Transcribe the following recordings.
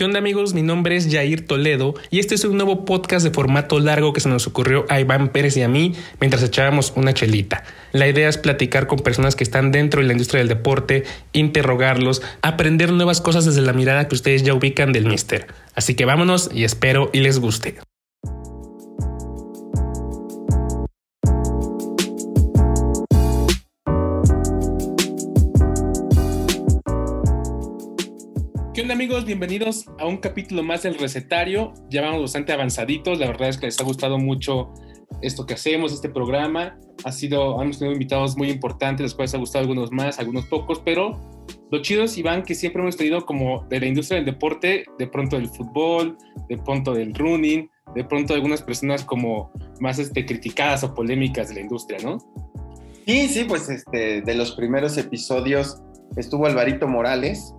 ¿Qué amigos? Mi nombre es Jair Toledo y este es un nuevo podcast de formato largo que se nos ocurrió a Iván Pérez y a mí mientras echábamos una chelita. La idea es platicar con personas que están dentro de la industria del deporte, interrogarlos, aprender nuevas cosas desde la mirada que ustedes ya ubican del mister. Así que vámonos y espero y les guste. Amigos? Bienvenidos a un capítulo más del recetario. Ya vamos bastante avanzaditos. La verdad es que les ha gustado mucho esto que hacemos, este programa. Ha sido, hemos tenido invitados muy importantes, los cuales ha gustado algunos más, algunos pocos, pero lo chido es, Iván, que siempre hemos tenido como de la industria del deporte, de pronto del fútbol, de pronto del running, de pronto algunas personas como más este, criticadas o polémicas de la industria, ¿no? Sí, sí, pues este, de los primeros episodios estuvo Alvarito Morales,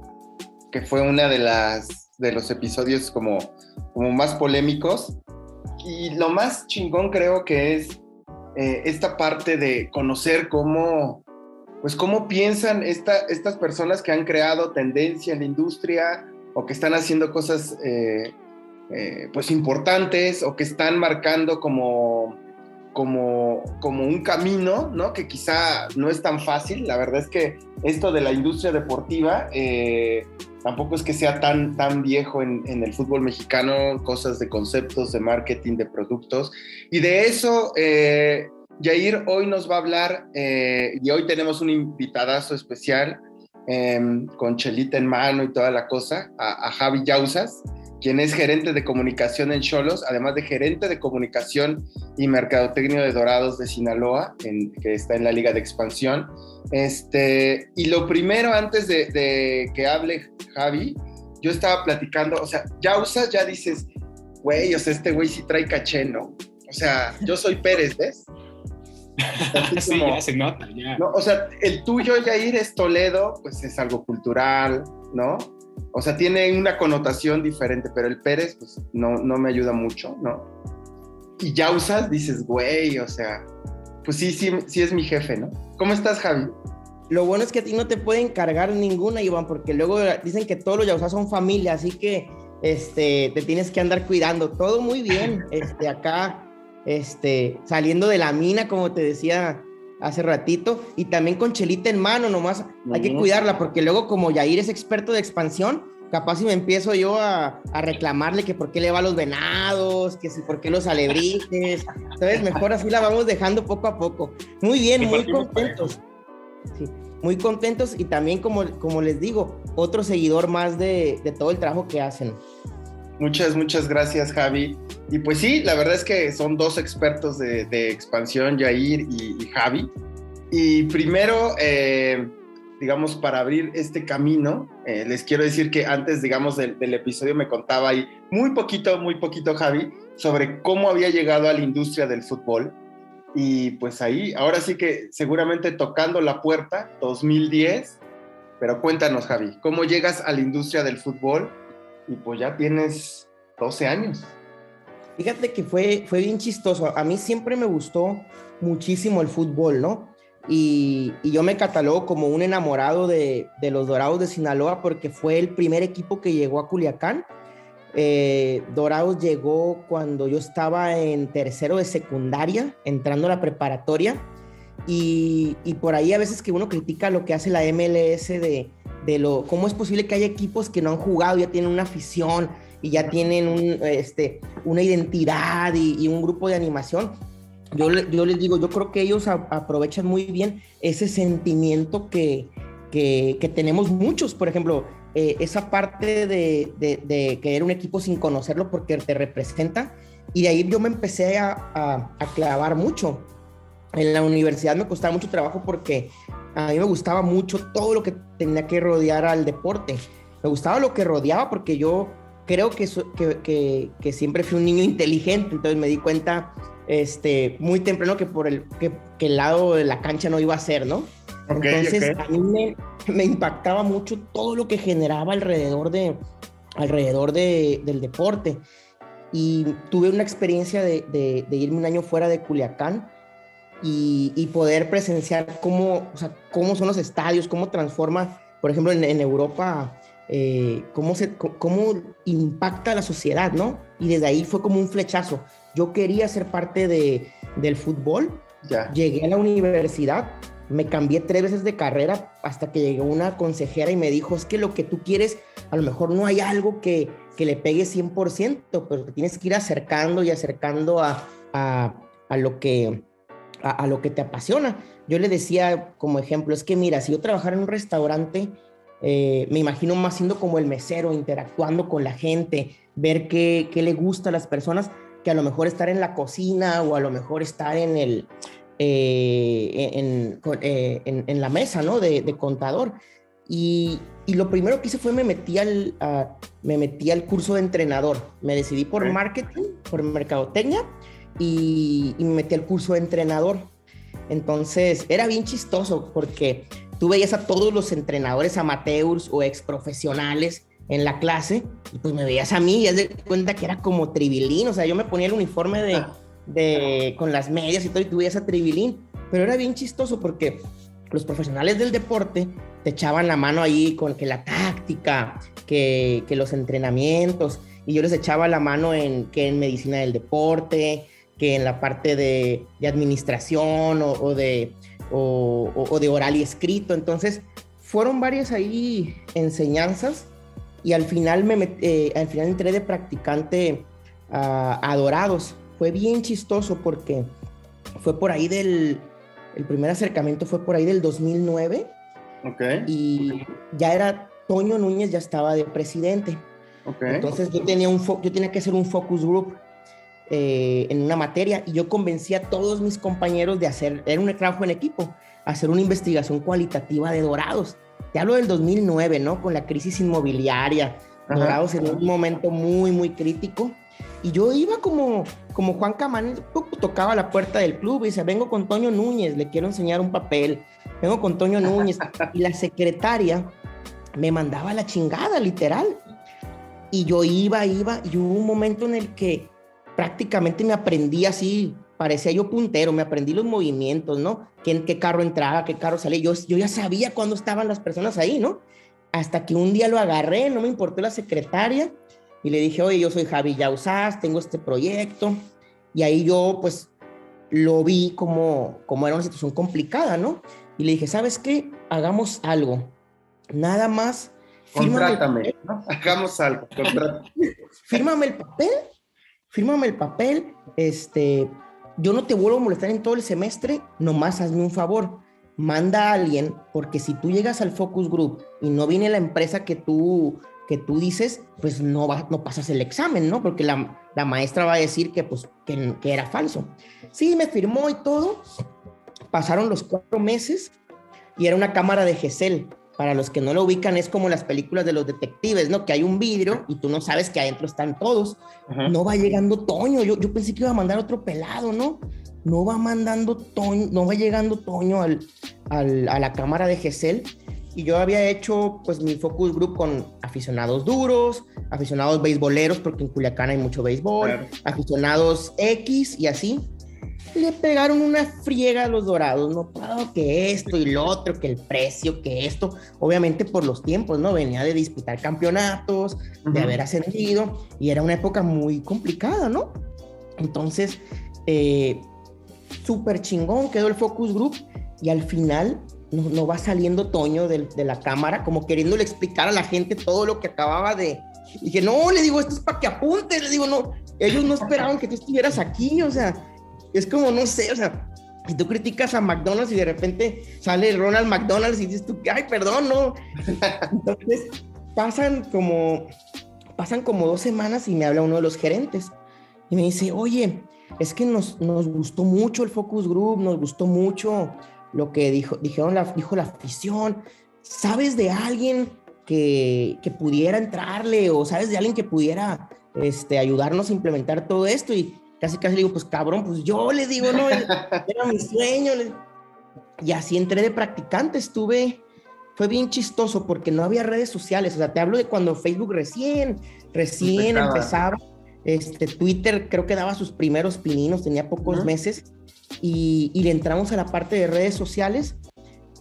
que fue una de las de los episodios como, como más polémicos. Y lo más chingón creo que es eh, esta parte de conocer cómo, pues cómo piensan esta, estas personas que han creado tendencia en la industria o que están haciendo cosas eh, eh, pues importantes o que están marcando como, como, como un camino, ¿no? Que quizá no es tan fácil. La verdad es que esto de la industria deportiva tampoco es que sea tan, tan viejo en, el fútbol mexicano, cosas de conceptos, de marketing, de productos. Y de eso, eh, Jair hoy nos va a hablar, eh, y hoy tenemos un invitadazo especial, em, con chelita en mano y toda la cosa, a, Javi Yausas, quien es gerente de comunicación en Cholos, además de gerente de comunicación y mercadotecnia de Dorados de Sinaloa, que está en la Liga de Expansión. Este, y lo primero, antes de, que hable Javi, yo estaba platicando, o sea, ya usas, ya dices, güey, o sea, este güey sí trae caché, ¿no? O sea, yo soy Pérez, ¿ves? sí, ya se nota, ya. No, o sea, el tuyo, Yair, es Toledo, pues es algo cultural, ¿no? O sea, tiene una connotación diferente, pero el Pérez, pues no, no me ayuda mucho, ¿no? Y ya usas, dices, güey, o sea, pues sí, sí, sí es mi jefe, ¿no? ¿Cómo estás, Javi? Lo bueno es que a ti no te pueden cargar ninguna, Iván, porque luego dicen que todos los yausas son familia, así que este, te tienes que andar cuidando. Todo muy bien, este, acá, este, saliendo de la mina, como te decía hace ratito, y también con chelita en mano, nomás hay que cuidarla, porque luego como Yair es experto de expansión, capaz si me empiezo yo a, reclamarle que por qué le va a los venados, que si por qué los alebrijes. Entonces, mejor así la vamos dejando poco a poco. Muy bien, muy contentos. muy contentos y también, como, como les digo, otro seguidor más de, todo el trabajo que hacen. Muchas, muchas gracias, Javi. Y pues sí, la verdad es que son dos expertos de, expansión, Jair y, Javi. Y primero, eh, digamos, para abrir este camino, eh, les quiero decir que antes, digamos, del, episodio me contaba ahí muy poquito, muy poquito, Javi, sobre cómo había llegado a la industria del fútbol. Y pues ahí, ahora sí que seguramente tocando la puerta, 2010, pero cuéntanos, Javi, ¿cómo llegas a la industria del fútbol? Y pues ya tienes 12 años. Fíjate que fue, fue bien chistoso. A mí siempre me gustó muchísimo el fútbol, ¿no? Y, yo me catalogo como un enamorado de, los Dorados de Sinaloa porque fue el primer equipo que llegó a Culiacán. Eh, Dorados llegó cuando yo estaba en tercero de secundaria, entrando a la preparatoria. Y, por ahí a veces que uno critica lo que hace la MLS de, lo, cómo es posible que haya equipos que no han jugado, ya tienen una afición y ya tienen este, una identidad y un grupo de animación. Yo, yo les digo, yo creo que ellos aprovechan muy bien ese sentimiento que, que, tenemos muchos, por ejemplo, eh, esa parte de, de, querer un equipo sin conocerlo porque te representa, y de ahí yo me empecé a, a, clavar mucho. En la universidad me costaba mucho trabajo porque a mí me gustaba mucho todo lo que tenía que rodear al deporte. Me gustaba lo que rodeaba porque yo creo que, que, que siempre fui un niño inteligente, entonces me di cuenta este, muy temprano que por el, que, el lado de la cancha no iba a ser, ¿no? Entonces a mí me, impactaba mucho todo lo que generaba alrededor, de, alrededor de, del deporte. Y tuve una experiencia de, de, irme un año fuera de Culiacán y, y, poder presenciar cómo, o sea, cómo son los estadios, cómo transforma, por ejemplo, en, en Europa eh, cómo, se, cómo impacta la sociedad, ¿no? Y desde ahí fue como un flechazo. Yo quería ser parte de, del fútbol, ya. llegué a la universidad, me cambié tres veces de carrera hasta que llegó una consejera y me dijo, es que lo que tú quieres, a lo mejor no hay algo que, que le pegue 100%, pero te tienes que ir acercando y acercando a, a, a lo que... A, a, lo que te apasiona. Yo le decía como ejemplo, es que mira, si yo trabajara en un restaurante, eh, me imagino más siendo como el mesero, interactuando con la gente, ver qué, qué, le gusta a las personas, que a lo mejor estar en la cocina o a lo mejor estar en, el, eh, en, eh, en, en, la mesa, ¿no? De, de contador. Y, y, lo primero que hice fue me metí, al, uh, me metí al curso de entrenador. Me decidí por marketing, por mercadotecnia y, y me metí al curso de entrenador. Entonces era bien chistoso porque tú veías a todos los entrenadores amateurs o ex profesionales en la clase, y pues me veías a mí y ya de cuenta que era como tribilín, o sea, yo me ponía el uniforme de, de, con las medias y todo, y tú veías a tribilín, pero era bien chistoso porque los profesionales del deporte te echaban la mano ahí con que la táctica, que, que los entrenamientos, y yo les echaba la mano en que en medicina del deporte, que en la parte de, de administración o, o de o, o, de oral y escrito. Entonces, fueron varias ahí enseñanzas y al final, me eh, al final entré de practicante uh, a Dorados. Fue bien chistoso porque fue por ahí del, el primer acercamiento fue por ahí del 2009. Okay. Y ya era, Toño Núñez ya estaba de presidente. Okay. Entonces yo tenía, un yo tenía que hacer un focus group eh, en una materia y yo convencí a todos mis compañeros de hacer, era un trabajo en equipo, hacer una investigación cualitativa de Dorados. Te hablo del 2009, ¿no? Con la crisis inmobiliaria, Ajá. Dorados en un momento muy, muy crítico. Y yo iba como, como Juan Camán, tocaba la puerta del club y dice, vengo con Toño Núñez, le quiero enseñar un papel, vengo con Toño Núñez. y la secretaria me mandaba la chingada, literal. Y yo iba, iba, y hubo un momento en el que prácticamente me aprendí así, parecía yo puntero, me aprendí los movimientos, ¿no? ¿Qué, qué carro entraba, qué carro salía? Yo, yo ya sabía cuándo estaban las personas ahí, ¿no? Hasta que un día lo agarré, no me importó la secretaria, y le dije, oye, yo soy Javi Yausás, tengo este proyecto, y ahí yo, pues, lo vi como, como era una situación complicada, ¿no? Y le dije, ¿sabes qué? Hagamos algo. Nada más. Contrátame, ¿no? Hagamos algo. Contrátame. fírmame el papel fírmame el papel, este, yo no te vuelvo a molestar en todo el semestre, nomás hazme un favor, manda a alguien, porque si tú llegas al focus group y no viene la empresa que tú, que tú dices, pues no, no pasas el examen, ¿no? Porque la, la maestra va a decir que, pues, que era falso. Sí, me firmó y todo, pasaron los cuatro meses y era una cámara de GESEL, para los que no lo ubican, es como las películas de los detectives, ¿no? Que hay un vidrio y tú no sabes que adentro están todos. Ajá. No va llegando Toño. Yo, yo pensé que iba a mandar otro pelado, ¿no? No va mandando Toño, no va llegando Toño al, al, a la cámara de Gesell. Y yo había hecho pues mi focus group con aficionados duros, aficionados beisboleros, porque en Culiacán hay mucho béisbol, claro. aficionados X y así le pegaron una friega a los dorados, no puedo que esto y lo otro, que el precio, que esto, obviamente por los tiempos, ¿no? Venía de disputar campeonatos, uh -huh. de haber ascendido, y era una época muy complicada, ¿no? Entonces, eh, súper chingón quedó el focus group, y al final no, no va saliendo Toño de, de, la cámara, como queriéndole explicar a la gente todo lo que acababa de... Y dije, no, le digo, esto es para que apunte, le digo, no, ellos no esperaban que tú estuvieras aquí, o sea, es como, no sé, o sea, si tú criticas a McDonald's y de repente sale Ronald McDonald's y dices tú, ay, perdón, no. Entonces, pasan como, pasan como dos semanas y me habla uno de los gerentes y me dice, oye, es que nos, nos gustó mucho el focus group, nos gustó mucho lo que dijo, dijeron la, dijo la afición. ¿Sabes de alguien que, que pudiera entrarle o sabes de alguien que pudiera este, ayudarnos a implementar todo esto? Y casi casi le digo, pues cabrón, pues yo le digo, no, era mi sueño. Y así entré de practicante, estuve, fue bien chistoso porque no había redes sociales, o sea, te hablo de cuando Facebook recién, recién empezaba. empezaba. Este, Twitter creo que daba sus primeros pininos, tenía pocos uh -huh. meses, y, y, le entramos a la parte de redes sociales,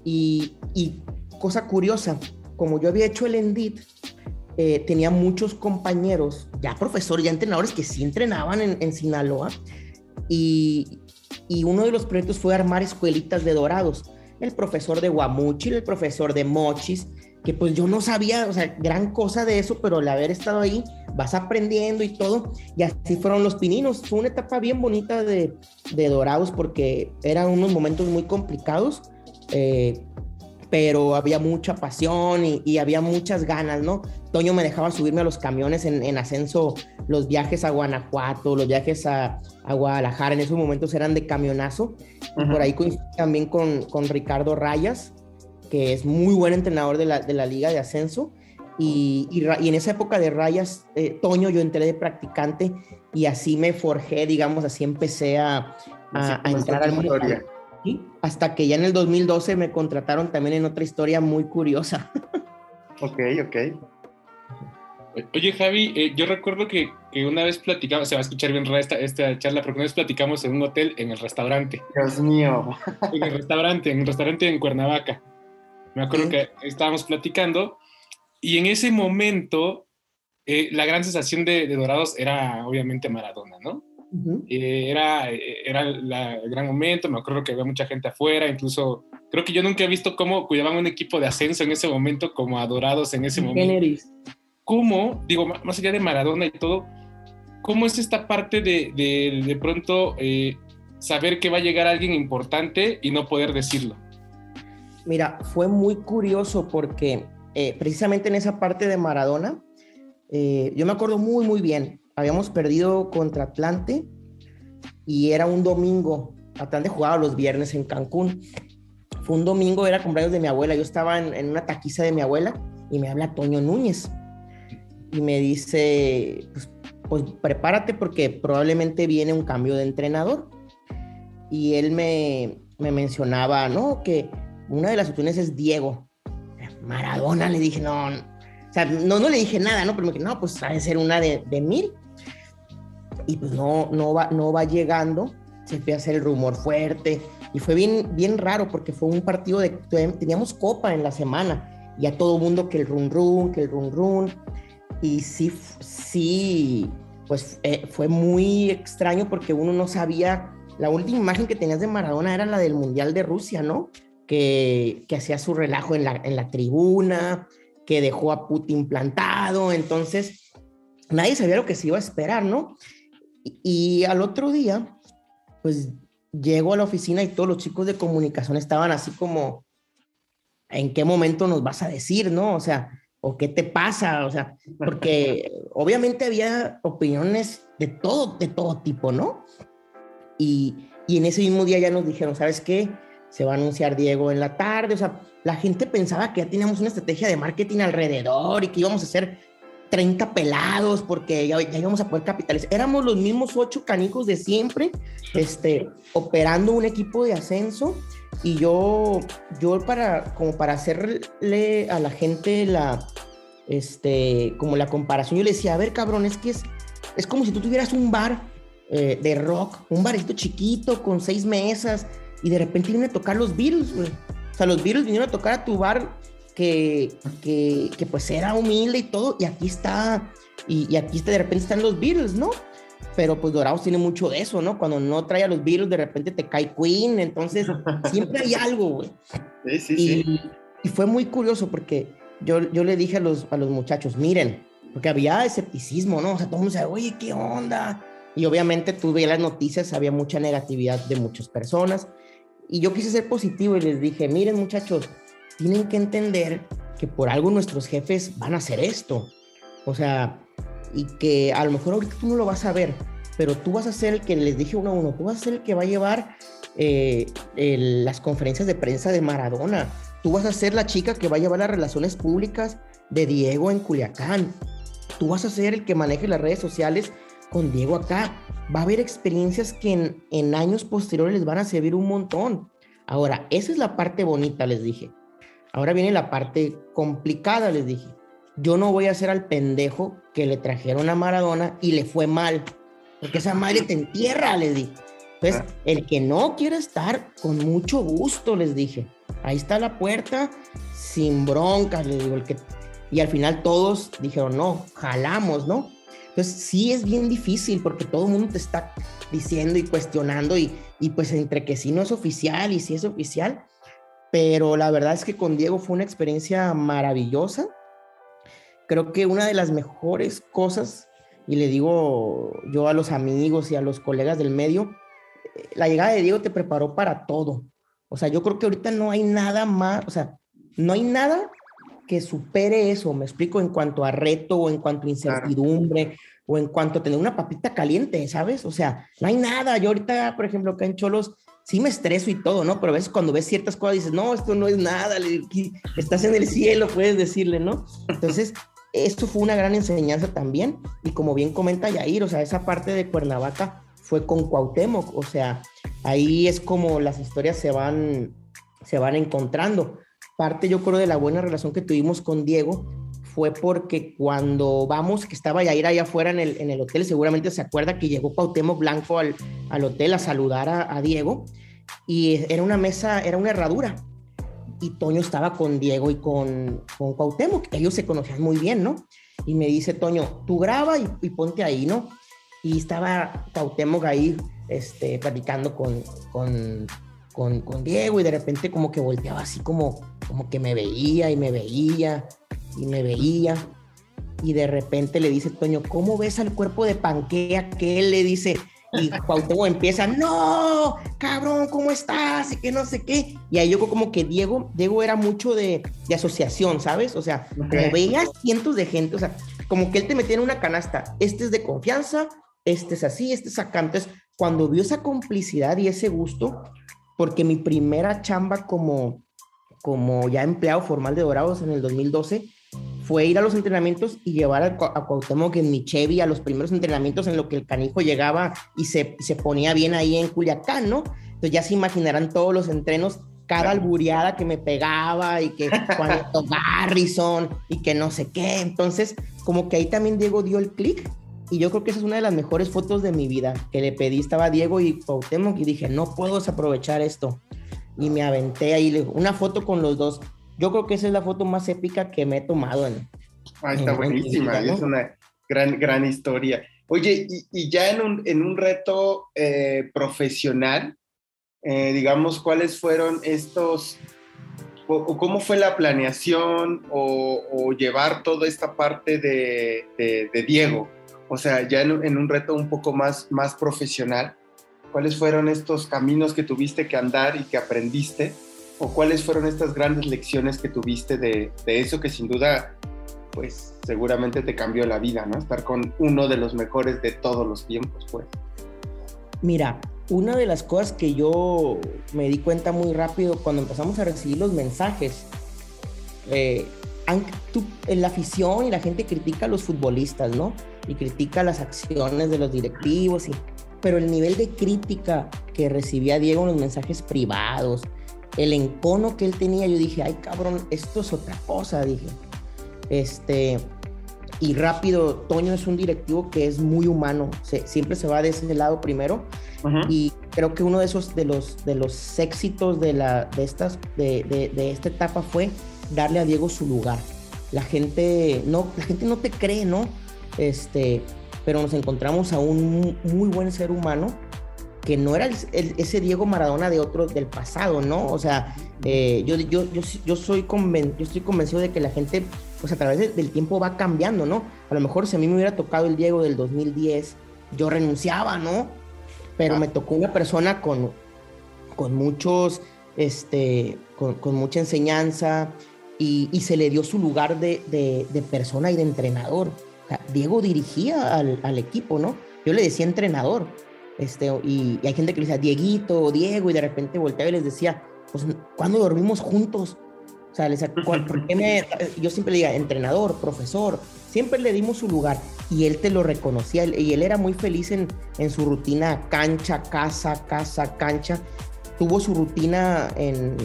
y, y cosa curiosa, como yo había hecho el Endit, eh, tenía muchos compañeros, ya profesores, ya entrenadores que sí entrenaban en, en Sinaloa. Y, y, uno de los proyectos fue armar escuelitas de dorados. El profesor de Guamuchil, el profesor de Mochis, que pues yo no sabía, o sea, gran cosa de eso, pero al haber estado ahí, vas aprendiendo y todo, y así fueron los pininos. Fue una etapa bien bonita de, de Dorados porque eran unos momentos muy complicados, eh, pero había mucha pasión y, y, había muchas ganas, ¿no? Toño me dejaba subirme a los camiones en, en ascenso, los viajes a Guanajuato, los viajes a, a, Guadalajara, en esos momentos eran de camionazo. Uh -huh. Por ahí también con, con Ricardo Rayas, que es muy buen entrenador de la, de la Liga de Ascenso. Y, y, y, en esa época de rayas, eh, Toño, yo entré de practicante y así me forjé, digamos, así empecé a, a, a entrar al mundo. ¿Sí? Hasta que ya en el 2012 me contrataron también en otra historia muy curiosa. Ok, ok. Oye, Javi, eh, yo recuerdo que, que, una vez platicamos, se va a escuchar bien rara esta, esta charla, porque una vez platicamos en un hotel en el restaurante. Dios mío. En el restaurante, en el restaurante en Cuernavaca. Me acuerdo ¿Sí? que estábamos platicando y en ese momento eh, la gran sensación de, de, Dorados era obviamente Maradona, ¿no? Uh -huh. eh, era era la, el gran momento, me acuerdo que había mucha gente afuera, incluso creo que yo nunca he visto cómo cuidaban un equipo de ascenso en ese momento como adorados en ese momento. Generis. ¿Cómo, digo, más allá de Maradona y todo, cómo es esta parte de de, de pronto eh, saber que va a llegar alguien importante y no poder decirlo? Mira, fue muy curioso porque eh, precisamente en esa parte de Maradona, eh, yo me acuerdo muy, muy bien. Habíamos perdido contra Atlante y era un domingo. Atlante jugaba los viernes en Cancún. Fue un domingo, era cumpleaños de mi abuela. Yo estaba en, una taquiza de mi abuela y me habla Toño Núñez y me dice, pues, pues prepárate porque probablemente viene un cambio de entrenador. Y él me, me mencionaba, ¿no? Que una de las opciones es Diego. Maradona, le dije, no, o sea, no, no le dije nada, ¿no? Pero me dije, no, pues ha de ser una de, de mil. Y pues no, no, va, no va llegando, se empieza a hacer el rumor fuerte. Y fue bien, bien raro porque fue un partido de, teníamos copa en la semana. Y a todo mundo que el run run, que el run run. Y sí, sí, pues eh, fue muy extraño porque uno no sabía, la última imagen que tenías de Maradona era la del Mundial de Rusia, ¿no? que, que hacía su relajo en la, en la tribuna, que dejó a Putin plantado, entonces nadie sabía lo que se iba a esperar, ¿no? Y, al otro día, pues llego a la oficina y todos los chicos de comunicación estaban así como, ¿en qué momento nos vas a decir, no? O sea, ¿o qué te pasa? O sea, porque obviamente había opiniones de todo, de todo tipo, ¿no? Y, y en ese mismo día ya nos dijeron, ¿sabes qué? se va a anunciar Diego en la tarde, o sea, la gente pensaba que ya teníamos una estrategia de marketing alrededor y que íbamos a hacer 30 pelados porque ya, ya íbamos a poder capitalizar. Éramos los mismos ocho canijos de siempre, este, operando un equipo de ascenso y yo, yo para, como para hacerle a la gente la, este, como la comparación, yo le decía, a ver, cabrón, es que es, es como si tú tuvieras un bar eh, de rock, un barito chiquito con seis mesas, y de repente vienen a tocar los Beatles, güey. O sea, los Beatles vinieron a tocar a tu bar que, que, que pues era humilde y todo, y aquí está, y, y, aquí está, de repente están los Beatles, ¿no? Pero pues Dorados tiene mucho de eso, ¿no? Cuando no trae a los Beatles, de repente te cae Queen, entonces siempre hay algo, güey. Sí, sí, y, sí. Y fue muy curioso porque yo, yo le dije a los, a los muchachos, miren, porque había escepticismo, ¿no? O sea, todo el mundo decía, oye, ¿qué onda? Y obviamente tú veías las noticias, había mucha negatividad de muchas personas. Y yo quise ser positivo y les dije, miren muchachos, tienen que entender que por algo nuestros jefes van a hacer esto. O sea, y que a lo mejor ahorita tú no lo vas a ver, pero tú vas a ser el que les dije uno a uno, tú vas a ser el que va a llevar eh, las conferencias de prensa de Maradona, tú vas a ser la chica que va a llevar las relaciones públicas de Diego en Culiacán, tú vas a ser el que maneje las redes sociales con Diego acá. Va a haber experiencias que en, en, años posteriores les van a servir un montón. Ahora, esa es la parte bonita, les dije. Ahora viene la parte complicada, les dije. Yo no voy a ser al pendejo que le trajeron a Maradona y le fue mal. Porque esa madre te entierra, les dije. Entonces, el que no quiere estar, con mucho gusto, les dije. ahí está la puerta, sin broncas, le digo, el que... Y al final todos dijeron, no, jalamos, ¿no? Entonces sí es bien difícil porque todo el mundo te está diciendo y cuestionando y, y pues entre que sí no es oficial y sí es oficial, pero la verdad es que con Diego fue una experiencia maravillosa. Creo que una de las mejores cosas, y le digo yo a los amigos y a los colegas del medio, eh, la llegada de Diego te preparó para todo. O sea, yo creo que ahorita no hay nada más, o sea, no hay nada que supere eso, me explico, en cuanto a reto o en cuanto a incertidumbre o en cuanto a tener una papita caliente, ¿sabes? O sea, no hay nada. Yo ahorita, por ejemplo, acá en Cholos, sí me estreso y todo, ¿no? Pero a veces cuando ves ciertas cosas dices, no, esto no es nada, estás en el cielo, puedes decirle, ¿no? Entonces, esto fue una gran enseñanza también. Y como bien comenta Yair, o sea, esa parte de Cuernavaca fue con Cuauhtémoc, o sea, ahí es como las historias se van, se van encontrando. Parte, yo creo, de la buena relación que tuvimos con Diego fue porque cuando vamos, que estaba Yair allá afuera en el, en el hotel, seguramente se acuerda que llegó Cuauhtémoc Blanco al, al hotel a saludar a, a Diego y era una mesa, era una herradura. Y Toño estaba con Diego y con, con Cuauhtémoc, ellos se conocían muy bien, ¿no? Y me dice Toño, tú graba y, ponte ahí, ¿no? Y estaba Cuauhtémoc ahí, este, platicando con, con, con, con, Diego y de repente como que volteaba así como, como que me veía y me veía y me veía. Y de repente le dice Toño, ¿cómo ves al cuerpo de Panquea? Que él le dice, y Cuauhtémoc empieza, no, cabrón, ¿cómo estás? Y que no sé qué. Y ahí yo como que Diego, Diego era mucho de, de asociación, ¿sabes? O sea, como veía cientos de gente, o sea, como que él te metía en una canasta, este es de confianza, este es así, este es acá. Entonces, cuando vio esa complicidad y ese gusto, porque mi primera chamba como, como ya empleado formal de Dorados en el 2012, fue ir a los entrenamientos y llevar a, a Cuauhtémoc en mi Chevy a los primeros entrenamientos en lo que el canijo llegaba y se, se ponía bien ahí en Culiacán, ¿no? Entonces ya se imaginarán todos los entrenos, cada albureada que me pegaba y que Juanito Garrison y que no sé qué. Entonces, como que ahí también Diego dio el clic y yo creo que esa es una de las mejores fotos de mi vida, que le pedí, estaba Diego y Cuauhtémoc y dije, no puedo desaprovechar esto. Y me aventé ahí, una foto con los dos yo creo que esa es la foto más épica que me he tomado en. Ah, está buenísima, es una gran, gran historia. Oye, y, ya en un, en un reto eh, profesional, eh, digamos, ¿cuáles fueron estos, o, cómo fue la planeación o, llevar toda esta parte de, de, Diego? O sea, ya en, en, un reto un poco más, más profesional, ¿cuáles fueron estos caminos que tuviste que andar y que aprendiste? O cuáles fueron estas grandes lecciones que tuviste de, eso que sin duda, pues seguramente te cambió la vida, ¿no? Estar con uno de los mejores de todos los tiempos, pues. Mira, una de las cosas que yo me di cuenta muy rápido cuando empezamos a recibir los mensajes, eh, en la afición y la gente critica a los futbolistas, ¿no? Y critica las acciones de los directivos, y, pero el nivel de crítica que recibía Diego en los mensajes privados, el encono que él tenía, yo dije, ay cabrón, esto es otra cosa, dije. Este, y rápido, Toño es un directivo que es muy humano, siempre se va de ese lado primero. Y creo que uno de esos, de los, de los éxitos de, la, de, estas, de, de, esta etapa fue darle a Diego su lugar. La gente no, la gente no te cree, ¿no? Este, pero nos encontramos a un muy buen ser humano que no era ese Diego Maradona de otro del pasado, ¿no? O sea, eh, yo, yo, yo, yo, soy conven, yo estoy convencido de que la gente, pues a través del tiempo va cambiando, ¿no? A lo mejor si a mí me hubiera tocado el Diego del 2010, yo renunciaba, ¿no? Pero me tocó una persona con, con muchos, este, con, con mucha enseñanza y, y, se le dio su lugar de, de, de persona y de entrenador. O sea, Diego dirigía al, al equipo, ¿no? Yo le decía entrenador este, y, hay gente que le decía Dieguito, Diego, y de repente volteaba y les decía, pues, ¿cuándo dormimos juntos? O sea, les ¿por qué me...? Yo siempre le entrenador, profesor, siempre le dimos su lugar y él te lo reconocía y él era muy feliz en, en su rutina cancha, casa, casa, cancha. Tuvo su rutina en,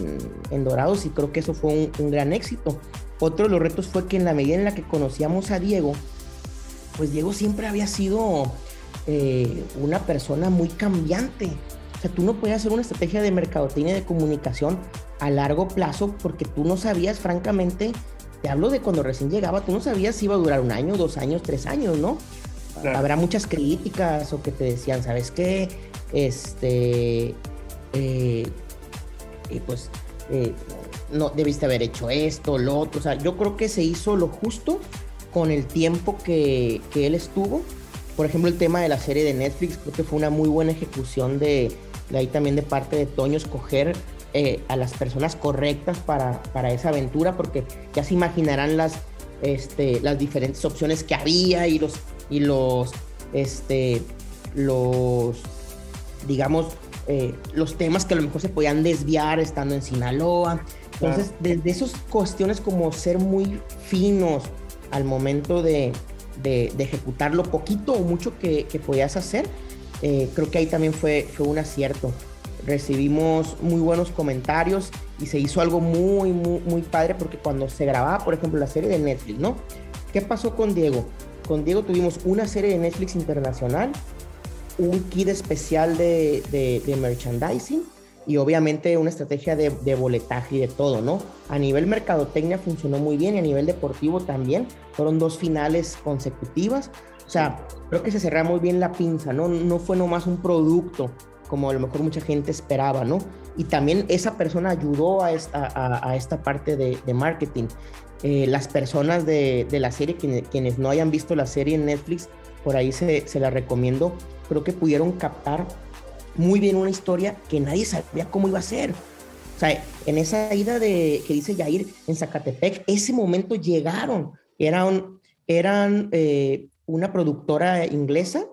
en Dorados y creo que eso fue un, un, gran éxito. Otro de los retos fue que en la medida en la que conocíamos a Diego, pues Diego siempre había sido eh, una persona muy cambiante. sea, tú no podías hacer una estrategia de mercadotecnia y de comunicación a largo plazo porque tú no sabías, francamente, te hablo de cuando recién llegaba, tú no sabías si iba a durar un año, dos años, tres años, ¿no? Habrá muchas críticas o que te decían, ¿sabes qué? Este, eh, pues, eh, no debiste haber hecho esto, lo otro. O sea, yo creo que se hizo lo justo con el tiempo que, que él estuvo. Por ejemplo, el tema de la serie de Netflix, creo que fue una muy buena ejecución de, de ahí también de parte de Toño, escoger eh, a las personas correctas para, para, esa aventura, porque ya se imaginarán las, este, las diferentes opciones que había y los, y los, este, los, digamos, eh, los temas que a lo mejor se podían desviar estando en Sinaloa. Entonces, desde esas cuestiones como ser muy finos al momento de, de, ejecutar lo poquito o mucho que, que podías hacer, eh, creo que ahí también fue, fue un acierto. Recibimos muy buenos comentarios y se hizo algo muy, muy, muy padre porque cuando se grababa, por ejemplo, la serie de Netflix, ¿no? ¿Qué pasó con Diego? Con Diego tuvimos una serie de Netflix internacional un kit especial de, de, merchandising y obviamente una estrategia de, boletaje y de todo, ¿no? A nivel mercadotecnia funcionó muy bien y a nivel deportivo también. Fueron dos finales consecutivas. O sea, creo que se cerró muy bien la pinza, ¿no? No fue nomás un producto como a lo mejor mucha gente esperaba, ¿no? Y también esa persona ayudó a esta, a, esta parte de, de marketing. Eh, las personas de, de la serie, quienes, quienes, no hayan visto la serie en Netflix, por ahí se, se la recomiendo creo que pudieron captar muy bien una historia que nadie sabía cómo iba a ser. O sea, en esa ida de que dice Jair en Zacatepec, ese momento llegaron. Eran, eran eh, una productora inglesa,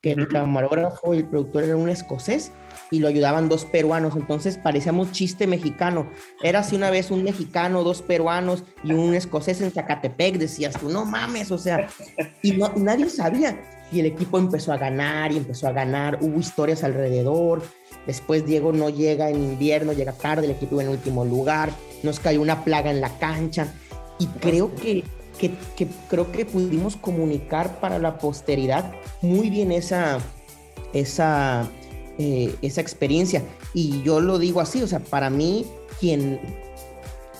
que el camarógrafo y el productor eran un escocés, y lo ayudaban dos peruanos. Entonces parecíamos chiste mexicano. Era así una vez un mexicano, dos peruanos y un escocés en Zacatepec. Decías tú, no mames, o sea, y, no, y nadie sabía y el equipo empezó a ganar y empezó a ganar, hubo historias alrededor, después Diego no llega en invierno, llega tarde, el equipo en último lugar, nos cayó una plaga en la cancha. Y creo que, que, creo que pudimos comunicar para la posteridad muy bien esa, esa, eh, esa experiencia. Y yo lo digo así, o sea, para mí quien,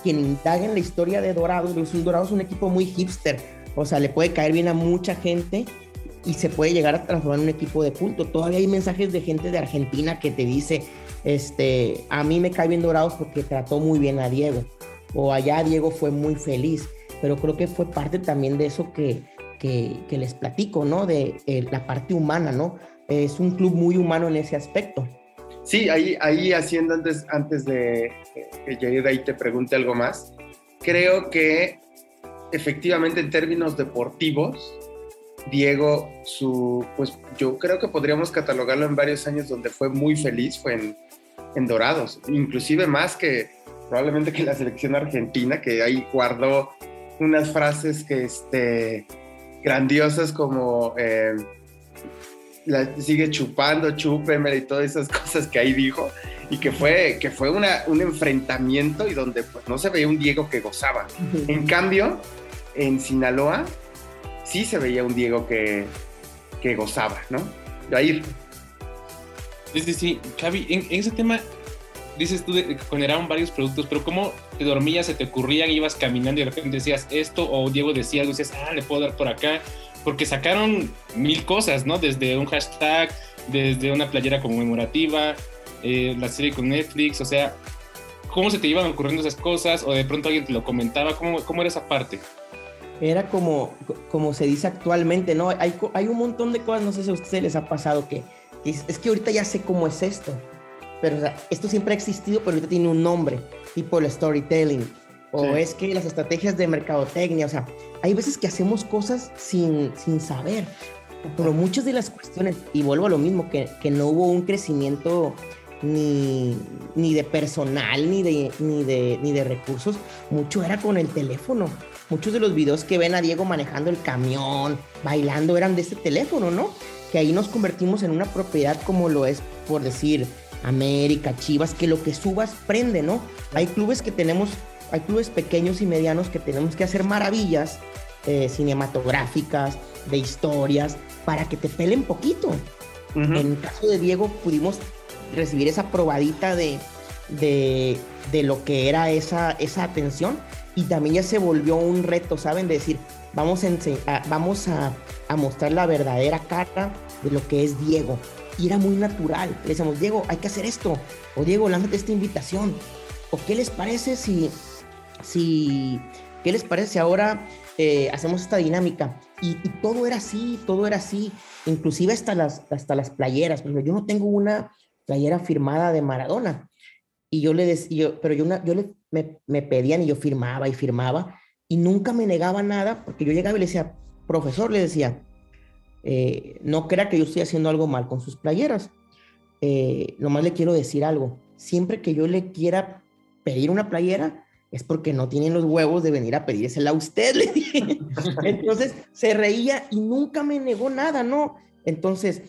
quien indaga en la historia de Dorados, Dorados es un equipo muy hipster, o sea, le puede caer bien a mucha gente, y se puede llegar a transformar en un equipo de culto. Todavía hay mensajes de gente de Argentina que te dice, este, a mí me cae bien Dorados porque trató muy bien a Diego, o allá Diego fue muy feliz, pero creo que fue parte también de eso que, que, les platico, ¿no? De eh, la parte humana, ¿no? Es un club muy humano en ese aspecto. Sí, ahí, ahí haciendo antes, antes de que Jair ahí te pregunte algo más, creo que efectivamente en términos deportivos, Diego, su, pues yo creo que podríamos catalogarlo en varios años donde fue muy feliz, fue en, en Dorados, inclusive más que probablemente que la selección argentina, que ahí guardó unas frases que, este, grandiosas como eh, la, sigue chupando, chúpeme y todas esas cosas que ahí dijo, y que fue, que fue una, un enfrentamiento y donde pues, no se veía un Diego que gozaba. En cambio, en Sinaloa sí se veía un Diego que, que gozaba, ¿no? ir. Sí, sí, sí. Javi, en, ese tema dices tú que generaban varios productos, pero ¿cómo te dormías, se te ocurrían, ibas caminando y de repente decías esto, o Diego decía algo decías, ah, le puedo dar por acá? Porque sacaron mil cosas, ¿no? Desde un hashtag, desde una playera conmemorativa, eh, la serie con Netflix, o sea, ¿cómo se te iban ocurriendo esas cosas? ¿O de pronto alguien te lo comentaba? ¿Cómo, cómo era esa parte? Era como, como se dice actualmente, ¿no? Hay, hay un montón de cosas, no sé si a ustedes les ha pasado, que, es, que ahorita ya sé cómo es esto, pero esto siempre ha existido, pero ahorita tiene un nombre, tipo el storytelling, o es que las estrategias de mercadotecnia, o sea, hay veces que hacemos cosas sin, sin saber, pero muchas de las cuestiones, y vuelvo a lo mismo, que, que no hubo un crecimiento ni, ni de personal, ni de, ni, de, ni de recursos, mucho era con el teléfono muchos de los videos que ven a Diego manejando el camión, bailando, eran de este teléfono, ¿no? Que ahí nos convertimos en una propiedad como lo es, por decir, América, Chivas, que lo que subas prende, ¿no? Hay clubes que tenemos, hay clubes pequeños y medianos que tenemos que hacer maravillas eh, cinematográficas, de historias, para que te pelen poquito. En el caso de Diego pudimos recibir esa probadita de, de, de, lo que era esa, esa atención y también ya se volvió un reto, ¿saben? De decir, vamos, a, vamos a, a, mostrar la verdadera cara de lo que es Diego. Y era muy natural. Le decíamos, Diego, hay que hacer esto. O Diego, lánzate esta invitación. ¿O qué les parece si, si, qué les parece ahora eh, hacemos esta dinámica? Y, y, todo era así, todo era así. Inclusive hasta las, hasta las playeras. Pero yo no tengo una playera firmada de Maradona. Y yo le decía, pero yo, una, yo le, me, pedían y yo firmaba y firmaba y nunca me negaba nada porque yo llegaba y le decía, profesor, le decía, eh, no crea que yo estoy haciendo algo mal con sus playeras. Eh, nomás le quiero decir algo. Siempre que yo le quiera pedir una playera, es porque no tienen los huevos de venir a pedírsela a usted, le dije. Entonces se reía y nunca me negó nada, ¿no? Entonces,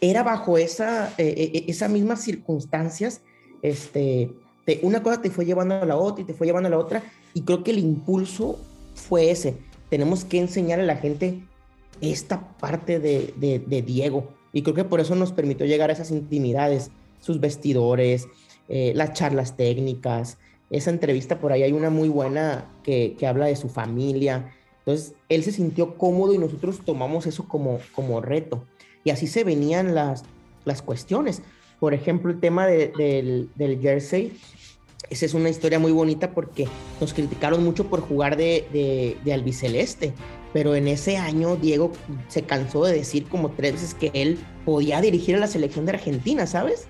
era bajo esa, eh, eh esas mismas circunstancias este, te, una cosa te fue llevando a la otra y te fue llevando a la otra, y creo que el impulso fue ese. Tenemos que enseñar a la gente esta parte de, de, Diego, y creo que por eso nos permitió llegar a esas intimidades, sus vestidores, eh, las charlas técnicas, esa entrevista por ahí hay una muy buena que, que, habla de su familia. Entonces, él se sintió cómodo y nosotros tomamos eso como, como reto. Y así se venían las, las cuestiones. Por ejemplo, el tema del, jersey, esa es una historia muy bonita porque nos criticaron mucho por jugar de, de, albiceleste, pero en ese año Diego se cansó de decir como tres veces que él podía dirigir a la selección de Argentina, ¿sabes?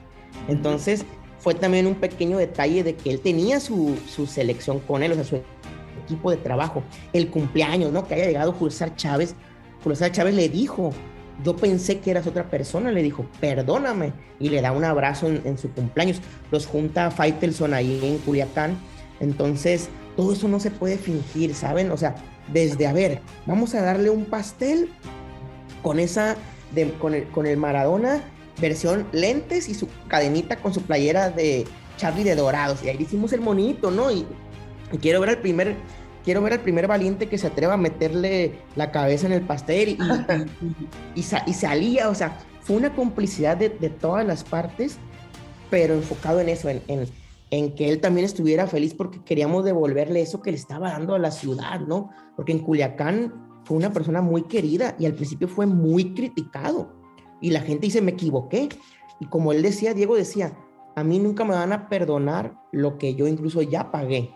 Entonces fue también un pequeño detalle de que él tenía su, su selección con él, o sea, su equipo de trabajo. El cumpleaños, ¿no? Que haya llegado Julio Chávez. Julio Chávez le dijo, yo pensé que eras otra persona, le dijo, perdóname, y le da un abrazo en, su cumpleaños. Los junta a Faitelson ahí en Culiacán. Entonces, todo eso no se puede fingir, ¿saben? O sea, desde, a ver, vamos a darle un pastel con esa, con, el, con el Maradona, versión lentes y su cadenita con su playera de Charlie de Dorados. Y ahí hicimos el monito, ¿no? Y, y quiero ver el primer quiero ver al primer valiente que se atreva a meterle la cabeza en el pastel y, y, y, salía, o sea, fue una complicidad de, de, todas las partes, pero enfocado en eso, en, en, en, que él también estuviera feliz porque queríamos devolverle eso que le estaba dando a la ciudad, ¿no? Porque en Culiacán fue una persona muy querida y al principio fue muy criticado y la gente dice, me equivoqué. Y como él decía, Diego decía, a mí nunca me van a perdonar lo que yo incluso ya pagué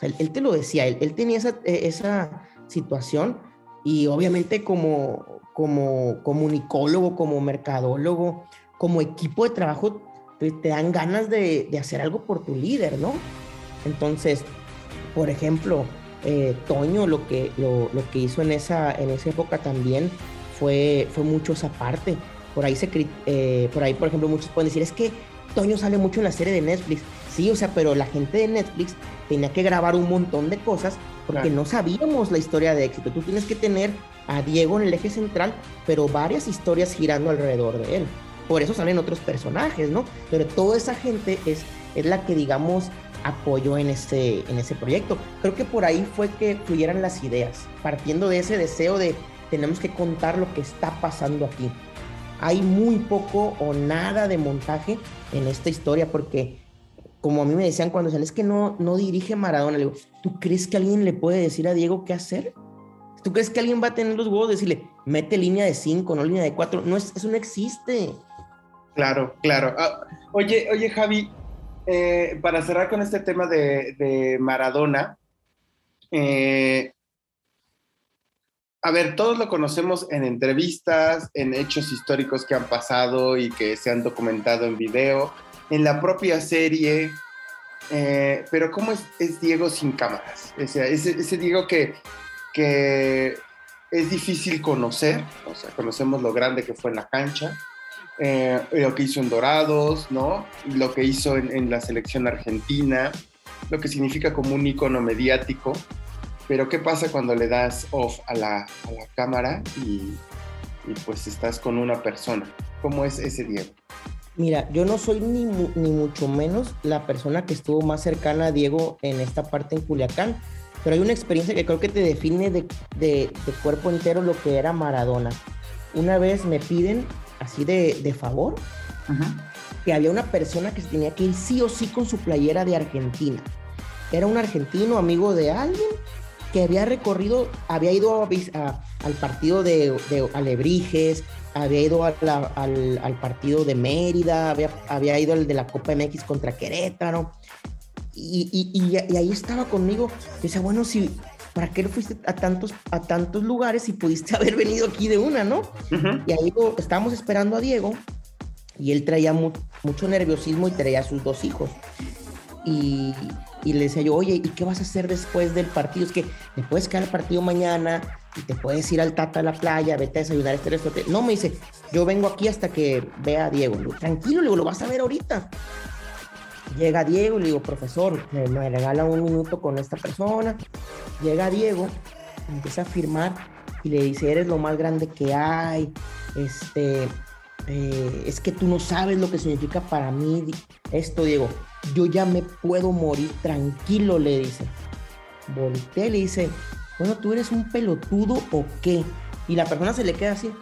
él, te lo decía, él, tenía esa, e, esa, situación y obviamente como, como comunicólogo, como mercadólogo, como equipo de trabajo, te, dan ganas de, hacer algo por tu líder, ¿no? Entonces, por ejemplo, eh, Toño lo que, hizo en esa, en época también fue, fue mucho esa parte. Por ahí, eh, por ahí, por ejemplo, muchos pueden decir, es que Toño sale mucho en la serie de Netflix. Sí, o sea, pero la gente de Netflix tenía que grabar un montón de cosas porque no sabíamos la historia de éxito. Tú tienes que tener a Diego en el eje central, pero varias historias girando alrededor de él. Por eso salen otros personajes, ¿no? Pero toda esa gente es, es la que, digamos, apoyó en ese, en ese proyecto. Creo que por ahí fue que fluyeran las ideas, partiendo de ese deseo de tenemos que contar lo que está pasando aquí. Hay muy poco o nada de montaje en esta historia porque como a mí me decían cuando salen, es que no, no dirige Maradona. Le digo, ¿tú crees que alguien le puede decir a Diego qué hacer? ¿Tú crees que alguien va a tener los huevos de decirle, mete línea de 5, no línea de 4? No, es, eso no existe. Claro, claro. Ah, oye, oye, Javi, eh, para cerrar con este tema de, Maradona, eh, a ver, todos lo conocemos en entrevistas, en hechos históricos que han pasado y que se han documentado en video en la propia serie, eh, pero ¿cómo es, Diego sin cámaras? O sea, ese, Diego que, que, es difícil conocer, o sea, conocemos lo grande que fue en la cancha, eh, lo que hizo en Dorados, ¿no? Lo que hizo en, la selección argentina, lo que significa como un icono mediático, pero ¿qué pasa cuando le das off a la, a la cámara y, y pues estás con una persona? ¿Cómo es ese Diego? Mira, yo no soy ni, ni mucho menos la persona que estuvo más cercana a Diego en esta parte en Culiacán, pero hay una experiencia que creo que te define de, de, cuerpo entero lo que era Maradona. Una vez me piden, así de, de favor, que había una persona que tenía que ir sí o sí con su playera de Argentina. Era un argentino amigo de alguien que había recorrido, había ido al partido de, Alebrijes, había ido al, partido de Mérida, había, había ido al de la Copa MX contra Querétaro. Y, y, ahí estaba conmigo. Dice, bueno, si, ¿para qué fuiste a tantos, a tantos lugares y pudiste haber venido aquí de una, no? Y ahí estábamos esperando a Diego y él traía mucho nerviosismo y traía a sus dos hijos. Y, y, le decía yo, oye, ¿y qué vas a hacer después del partido? Es que te puedes quedar al partido mañana y te puedes ir al Tata a la playa, vete a desayunar este restaurante. No, me dice, yo vengo aquí hasta que vea a Diego. Tranquilo, le digo, lo vas a ver ahorita. Llega Diego, le digo, profesor, me, me regala un minuto con esta persona. Llega Diego, empieza a firmar y le dice, eres lo más grande que hay, este, eh, es que tú no sabes lo que significa para mí esto, Diego. Yo ya me puedo morir tranquilo, le dice. Voltea le dice, bueno, ¿tú eres un pelotudo o qué? Y la persona se le queda así.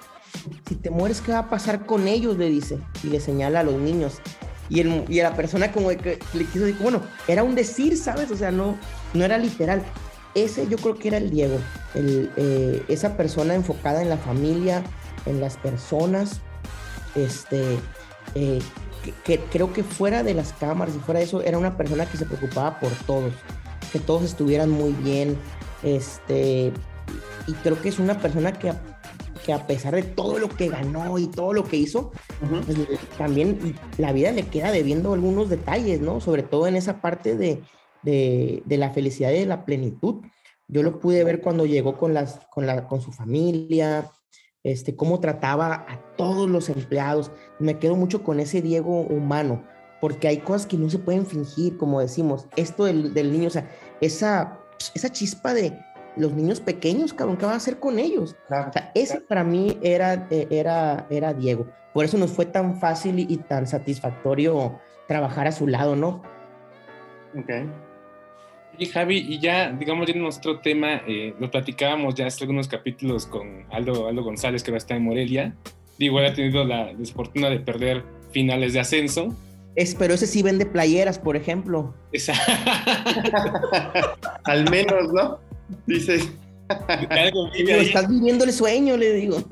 Si te mueres, ¿qué va a pasar con ellos? Le dice. Y le señala a los niños. Y, el, y a la persona como que le quiso decir, bueno, era un decir, ¿sabes? O sea, no, no era literal. Ese yo creo que era el Diego, eh, esa persona enfocada en la familia, en las personas, este, eh, que, creo que fuera de las cámaras y fuera de eso, era una persona que se preocupaba por todos, que todos estuvieran muy bien, este, y creo que es una persona que, que a pesar de todo lo que ganó y todo lo que hizo, pues, también la vida le queda debiendo algunos detalles, ¿no? Sobre todo en esa parte de, de, de la felicidad y de la plenitud. Yo lo pude ver cuando llegó con, las, con, la, con su familia, este, cómo trataba a todos los empleados. Me quedo mucho con ese Diego humano, porque hay cosas que no se pueden fingir, como decimos. Esto del, niño, o sea, esa, esa chispa de los niños pequeños, cabrón, ¿qué va a hacer con ellos? o sea, ese para mí era, eh, era, era Diego. Por eso nos fue tan fácil y, y tan satisfactorio trabajar a su lado, ¿no? Ok. Y Javi, y ya, digamos, en nuestro tema, eh, lo platicábamos ya hace algunos capítulos con Aldo, Aldo González, que va a estar en Morelia. Digo, ha tenido la desfortuna de perder finales de ascenso. Es, pero ese sí vende playeras, por ejemplo. Exacto. Al menos, ¿no? Dices. estás viviendo el sueño, le digo.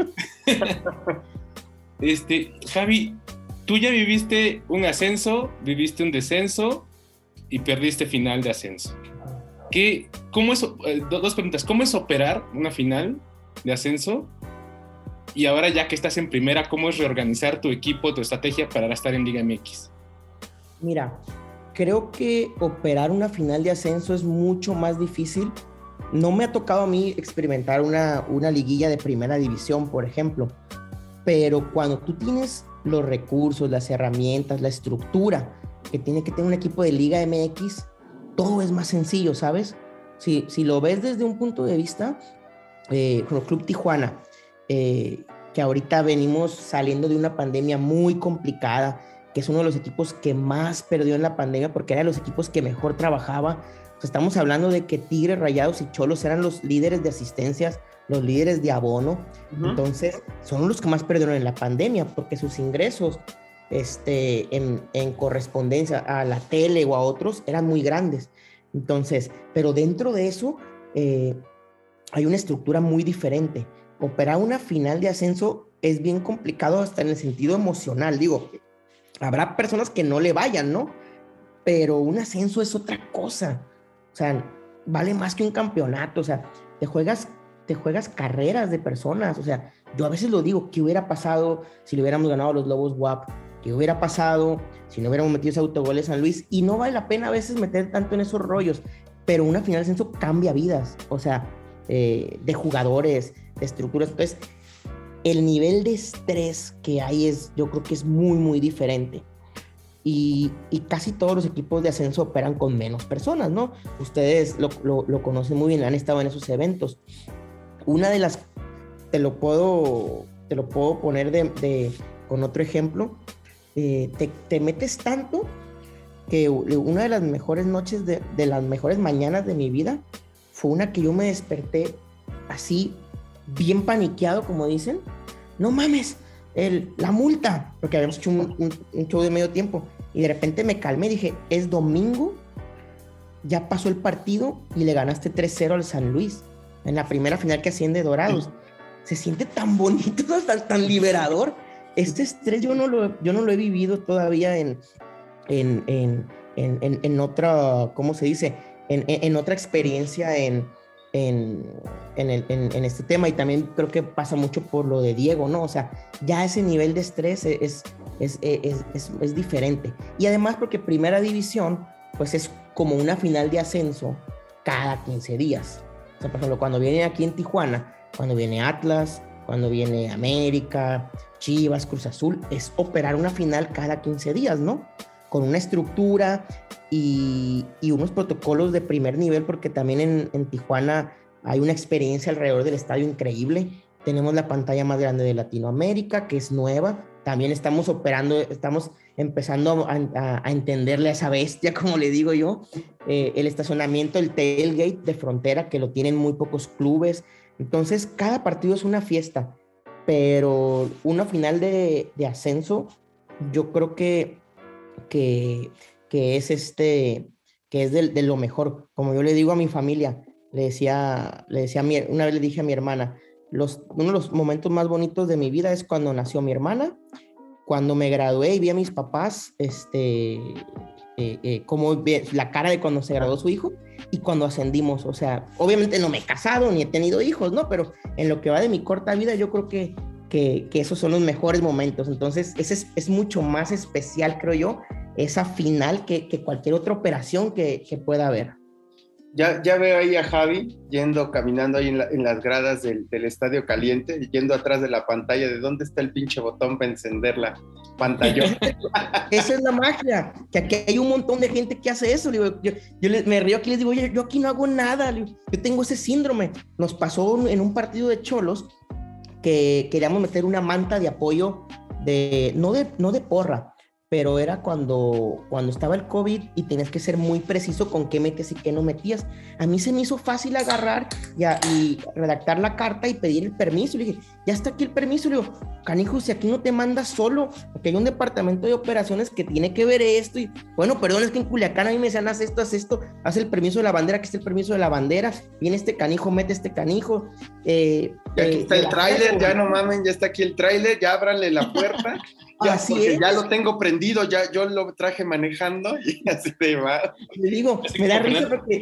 este, Javi, tú ya viviste un ascenso, viviste un descenso y perdiste final de ascenso. ¿Cómo es, eh, dos preguntas, ¿cómo es operar una final de ascenso? Y ahora ya que estás en primera, ¿cómo es reorganizar tu equipo, tu estrategia para estar en Liga MX? Mira, creo que operar una final de ascenso es mucho más difícil. No me ha tocado a mí experimentar una, una liguilla de primera división, por ejemplo, pero cuando tú tienes los recursos, las herramientas, la estructura que tiene que tener un equipo de Liga MX, todo es más sencillo, ¿sabes? Si, si lo ves desde un punto de vista, eh, Club Tijuana, eh, que ahorita venimos saliendo de una pandemia muy complicada, que es uno de los equipos que más perdió en la pandemia porque era de los equipos que mejor trabajaba. estamos hablando de que Tigres, Rayados y Cholos eran los líderes de asistencias, los líderes de abono. Entonces, son los que más perdieron en la pandemia porque sus ingresos este, en, correspondencia a la tele o a otros eran muy grandes. Entonces, pero dentro de eso eh, hay una estructura muy diferente. Operar una final de ascenso es bien complicado hasta en el sentido emocional. Digo, habrá personas que no le vayan, ¿no? Pero un ascenso es otra cosa. O sea, vale más que un campeonato. O sea, te juegas, te juegas carreras de personas. O sea, yo a veces lo digo, ¿qué hubiera pasado si le hubiéramos ganado a los Lobos WAP? ¿Qué hubiera pasado si no hubiéramos metido ese autogol de San Luis? Y no vale la pena a veces meter tanto en esos rollos, pero una final de ascenso cambia vidas, o sea, eh, de jugadores, de estructuras. Entonces, el nivel de estrés que hay es, yo creo que es muy, muy diferente. Y, casi todos los equipos de ascenso operan con menos personas, ¿no? Ustedes lo, lo, conocen muy bien, han estado en esos eventos. Una de las, te lo puedo, te lo puedo poner de, con otro ejemplo, eh, te, metes tanto que una de las mejores noches, de, las mejores mañanas de mi vida, fue una que yo me desperté así, bien paniqueado, como dicen. No mames, el, la multa, porque habíamos hecho un, show de medio tiempo. Y de repente me calmé y dije, es domingo, ya pasó el partido y le ganaste 3-0 al San Luis en la primera final que asciende Dorados. Se siente tan bonito, tan, tan liberador. Este estrés yo no lo, yo no lo he vivido todavía en, en, en, en, en otra, ¿cómo se dice? En, otra experiencia en, en, el, en, este tema y también creo que pasa mucho por lo de Diego, ¿no? O sea, ya ese nivel de estrés es, es, es, es, diferente. Y además porque Primera División, pues es como una final de ascenso cada 15 días. O sea, por ejemplo, cuando viene aquí en Tijuana, cuando viene Atlas, cuando viene América, Chivas, Cruz Azul, es operar una final cada 15 días, ¿no? Con una estructura y, unos protocolos de primer nivel, porque también en, Tijuana hay una experiencia alrededor del estadio increíble. Tenemos la pantalla más grande de Latinoamérica, que es nueva. También estamos operando, estamos empezando a, entenderle a esa bestia, como le digo yo. Eh, el estacionamiento, el tailgate de frontera, que lo tienen muy pocos clubes. Entonces, cada partido es una fiesta, pero una final de, de ascenso, yo creo que, que que es este, que es de, lo mejor. Como yo le digo a mi familia, le decía, le decía una vez le dije a mi hermana, los, uno de los momentos más bonitos de mi vida es cuando nació mi hermana, cuando me gradué y vi a mis papás, este, eh, eh, como la cara de cuando se graduó su hijo y cuando ascendimos. O sea, obviamente no me he casado ni he tenido hijos, ¿no? Pero en lo que va de mi corta vida, yo creo que, que, esos son los mejores momentos. Entonces, ese es, es mucho más especial, creo yo, esa final que, cualquier otra operación que, pueda haber. Ya, ya veo ahí a Javi yendo, caminando ahí en, las gradas del, estadio caliente, yendo atrás de la pantalla, ¿de dónde está el pinche botón para encender la pantalla? Esa es la magia, que aquí hay un montón de gente que hace eso. yo, me río aquí y les digo, oye, yo aquí no hago nada, yo tengo ese síndrome. Nos pasó en un partido de cholos que queríamos meter una manta de apoyo, de, no, de, no de porra, pero era cuando, cuando estaba el COVID y tenías que ser muy preciso con qué metes y qué no metías. A mí se me hizo fácil agarrar y, y redactar la carta y pedir el permiso. Le dije, ya está aquí el permiso. Le digo, canijo, si aquí no te mandas solo, porque hay un departamento de operaciones que tiene que ver esto. Y bueno, perdón, es que en Culiacán a mí me decían, haz esto, haz esto, haz el permiso de la bandera, que es el permiso de la bandera. Viene este canijo, mete este canijo. Eh, y aquí está el tráiler, ya no mamen, ya está aquí el tráiler, ya ábranle la puerta. Ya, así es. ya lo tengo prendido, ya yo lo traje manejando y así te va. Le digo, me da risa porque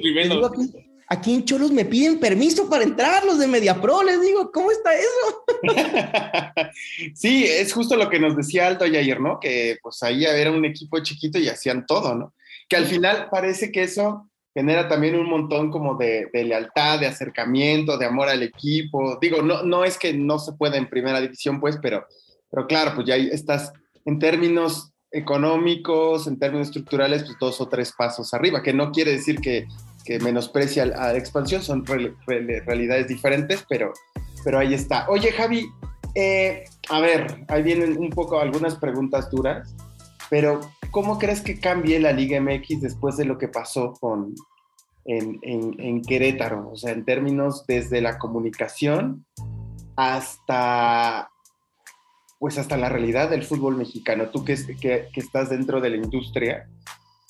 aquí, en Cholos me piden permiso para entrar los de MediaPro, les digo, ¿cómo está eso? sí, es justo lo que nos decía Alto ayer, ¿no? Que pues ahí era un equipo chiquito y hacían todo, ¿no? Que al final parece que eso genera también un montón como de, de, lealtad, de acercamiento, de amor al equipo. Digo, no, no es que no se pueda en primera división, pues, pero pero claro, pues ya estás en términos económicos, en términos estructurales, pues dos o tres pasos arriba, que no quiere decir que, que menosprecia a la expansión, son realidades diferentes, pero, pero ahí está. Oye, Javi, eh, a ver, ahí vienen un poco algunas preguntas duras, pero ¿cómo crees que cambie la Liga MX después de lo que pasó con, en, en, en Querétaro? O sea, en términos desde la comunicación hasta pues hasta la realidad del fútbol mexicano. Tú que, que, estás dentro de la industria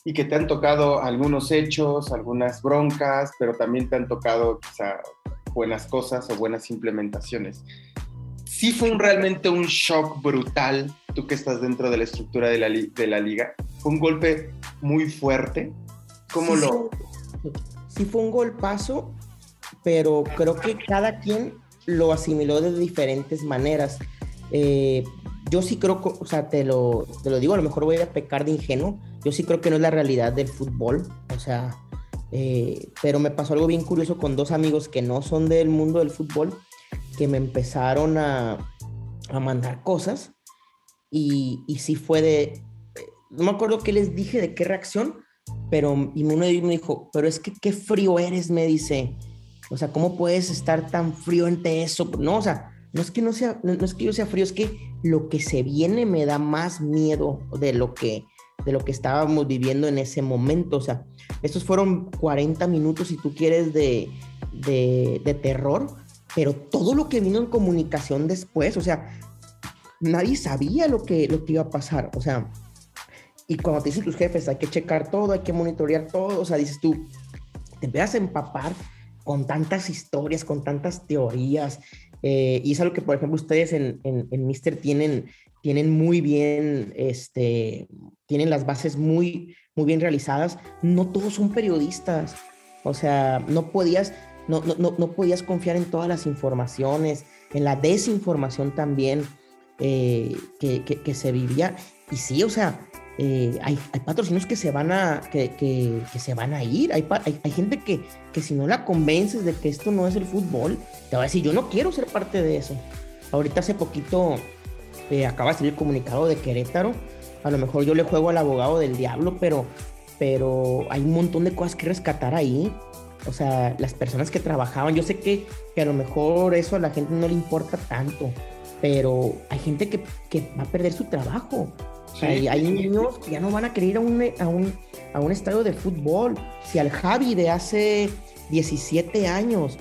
y que te han tocado algunos hechos, algunas broncas, pero también te han tocado quizá buenas cosas o buenas implementaciones. Sí fue un, realmente un shock brutal, tú que estás dentro de la estructura de la, de la liga. Fue un golpe muy fuerte. ¿Cómo lo...? sí fue un golpazo, pero creo que cada quien lo asimiló de diferentes maneras. Eh, yo sí creo, o sea, te lo, te lo digo, a lo mejor voy a pecar de ingenuo, yo sí creo que no es la realidad del fútbol, o sea, eh, pero me pasó algo bien curioso con dos amigos que no son del mundo del fútbol, que me empezaron a, a mandar cosas y, y sí fue de, no me acuerdo qué les dije, de qué reacción, pero y uno de ellos me dijo, pero es que qué frío eres, me dice, o sea, ¿cómo puedes estar tan frío ante eso? No, o sea, no es que no sea, no, es que yo sea frío, es que lo que se viene me da más miedo de lo que de lo que estábamos viviendo en ese momento. O sea, estos fueron 40 minutos, si tú quieres, de, de, terror, pero todo lo que vino en comunicación después, o sea, nadie sabía lo que, lo que iba a pasar. O sea, y cuando te dicen tus jefes, hay que checar todo, hay que monitorear todo, o sea, dices tú, te empiezas a empapar con tantas historias, con tantas teorías. Eh, y es algo que, por ejemplo, ustedes en, en, en Mister tienen, tienen muy bien, este, tienen las bases muy, muy bien realizadas. No todos son periodistas. O sea, no podías, no, no, no podías confiar en todas las informaciones, en la desinformación también eh, que, que, se vivía. Y sí, o sea, eh, hay, patrocinios que se van a, que, que se van a ir. Hay, hay, hay, gente que, que si no la convences de que esto no es el fútbol, te va a decir, yo no quiero ser parte de eso. Ahorita hace poquito eh, acaba de salir el comunicado de Querétaro. A lo mejor yo le juego al abogado del diablo, pero, pero hay un montón de cosas que rescatar ahí. O sea, las personas que trabajaban, yo sé que, que a lo mejor eso a la gente no le importa tanto, pero hay gente que, que va a perder su trabajo. Sí. Hay, hay, niños que ya no van a querer ir a un, a, un, a un estadio de fútbol. Si al Javi de hace 17 años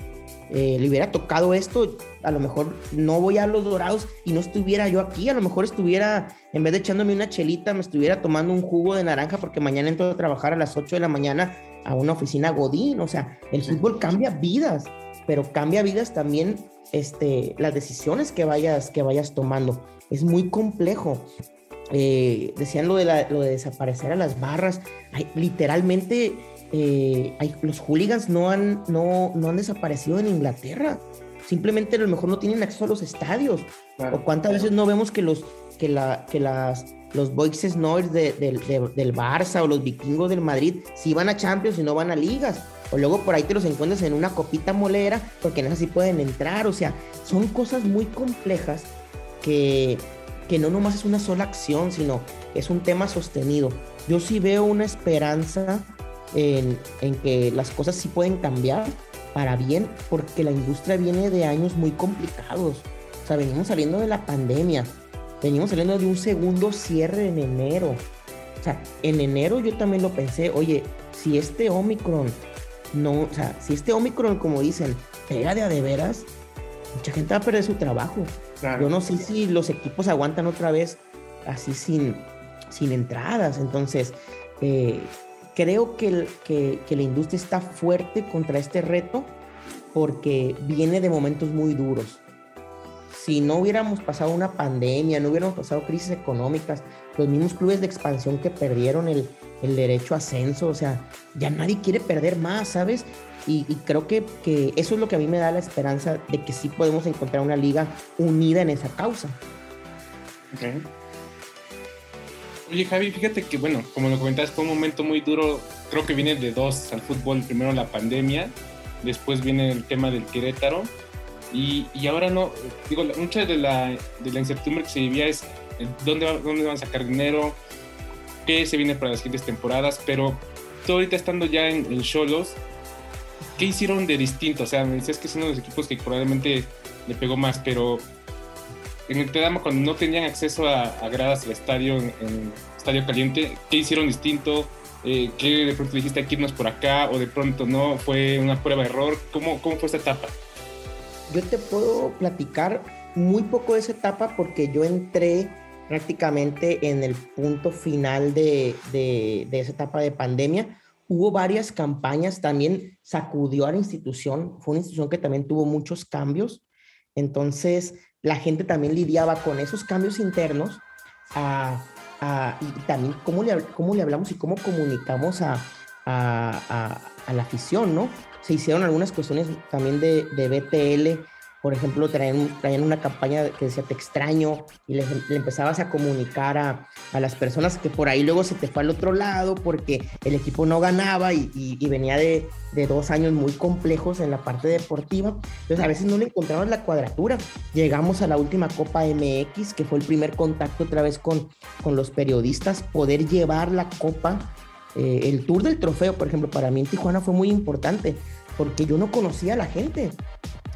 eh, le hubiera tocado esto, a lo mejor no voy a los dorados y no estuviera yo aquí, a lo mejor estuviera, en vez de echándome una chelita, me estuviera tomando un jugo de naranja porque mañana entro a trabajar a las 8 de la mañana a una oficina Godín. O sea, el fútbol cambia vidas, pero cambia vidas también este, las decisiones que vayas, que vayas tomando. Es muy complejo eh, decían lo de, la, lo de, desaparecer a las barras. Hay, literalmente, eh, hay, los hooligans no han, no, no han desaparecido en Inglaterra. Simplemente a lo mejor no tienen acceso a los estadios. Claro. O cuántas veces no vemos que los, que la, que las, los Boixes Noires de, de, de, del Barça o los vikingos del Madrid sí van a Champions y no van a ligas. O luego por ahí te los encuentras en una copita molera porque en esa sí pueden entrar. O sea, son cosas muy complejas que, que no nomás es una sola acción, sino es un tema sostenido. Yo sí veo una esperanza en, en, que las cosas sí pueden cambiar para bien, porque la industria viene de años muy complicados. O sea, venimos saliendo de la pandemia, venimos saliendo de un segundo cierre en enero. O sea, en enero yo también lo pensé, oye, si este Omicron no, o sea, si este Omicron, como dicen, pega de a de veras, mucha gente va a perder su trabajo. Claro. Yo no sé si los equipos aguantan otra vez así sin, sin entradas. Entonces, eh, creo que, que, que, la industria está fuerte contra este reto porque viene de momentos muy duros. Si no hubiéramos pasado una pandemia, no hubiéramos pasado crisis económicas, los mismos clubes de expansión que perdieron el, el derecho a ascenso, o sea, ya nadie quiere perder más, ¿sabes? Y, creo que, que, eso es lo que a mí me da la esperanza de que sí podemos encontrar una liga unida en esa causa. Oye, Javi, fíjate que, bueno, como lo comentabas, fue un momento muy duro. Creo que viene de dos al fútbol. Primero la pandemia, después viene el tema del Querétaro. Y, ahora no, digo, mucha de la, incertidumbre que se vivía es dónde, va, dónde van a sacar dinero, qué se viene para las siguientes temporadas. Pero tú ahorita estando ya en Cholos, ¿qué hicieron de distinto? O sea, me decías que es uno de los equipos que probablemente le pegó más, pero en el Tedama, cuando no tenían acceso a, gradas al estadio, Estadio Caliente, ¿qué hicieron distinto? Eh, ¿Qué de pronto dijiste aquí irnos por acá o de pronto no? ¿Fue una prueba error? ¿Cómo, ¿Cómo fue esta etapa? Yo te puedo platicar muy poco de esa etapa porque yo entré prácticamente en el punto final de, de, de esa etapa de pandemia hubo varias campañas, también sacudió a la institución, fue una institución que también tuvo muchos cambios, entonces la gente también lidiaba con esos cambios internos a, a, y también cómo le, cómo le hablamos y cómo comunicamos a, a, la afición, ¿no? Se hicieron algunas cuestiones también de, de BTL por ejemplo, traían, traían, una campaña que decía te extraño y le, le empezabas a comunicar a, a, las personas que por ahí luego se te fue al otro lado porque el equipo no ganaba y, y, venía de, de, dos años muy complejos en la parte deportiva. Entonces a veces no le encontramos la cuadratura. Llegamos a la última Copa MX, que fue el primer contacto otra vez con, con los periodistas, poder llevar la Copa. Eh, el tour del trofeo, por ejemplo, para mí en Tijuana fue muy importante porque yo no conocía a la gente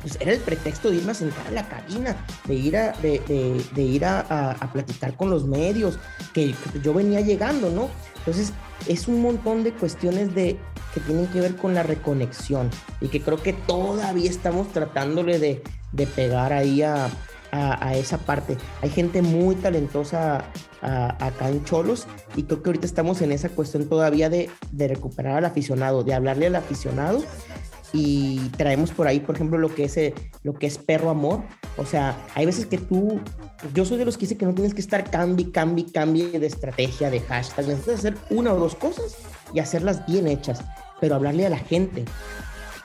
pues era el pretexto de irme a sentar a la cabina, de ir a, de, de, de ir a, a, a, platicar con los medios, que, que, yo venía llegando, ¿no? Entonces, es un montón de cuestiones de, que tienen que ver con la reconexión y que creo que todavía estamos tratándole de, de pegar ahí a, a, esa parte. Hay gente muy talentosa acá en Cholos y creo que ahorita estamos en esa cuestión todavía de, de recuperar al aficionado, de hablarle al aficionado y traemos por ahí, por ejemplo, lo que es, eh, lo que es perro amor. O sea, hay veces que tú, yo soy de los que dice que no tienes que estar cambi, cambi, cambie de estrategia, de hashtag. Necesitas hacer una o dos cosas y hacerlas bien hechas, pero hablarle a la gente.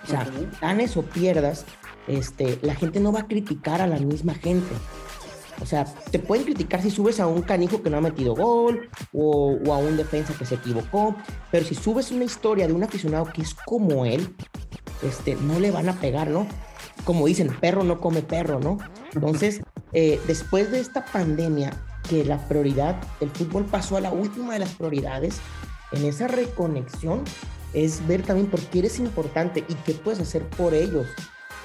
O sea, ganes o pierdas, este, la gente no va a criticar a la misma gente. O sea, te pueden criticar si subes a un canijo que no ha metido gol o, a un defensa que se equivocó, pero si subes una historia de un aficionado que es como él, este, no le van a pegar, ¿no? Como dicen, perro no come perro, ¿no? Entonces, eh, después de esta pandemia, que la prioridad, el fútbol pasó a la última de las prioridades, en esa reconexión es ver también por qué eres importante y qué puedes hacer por ellos.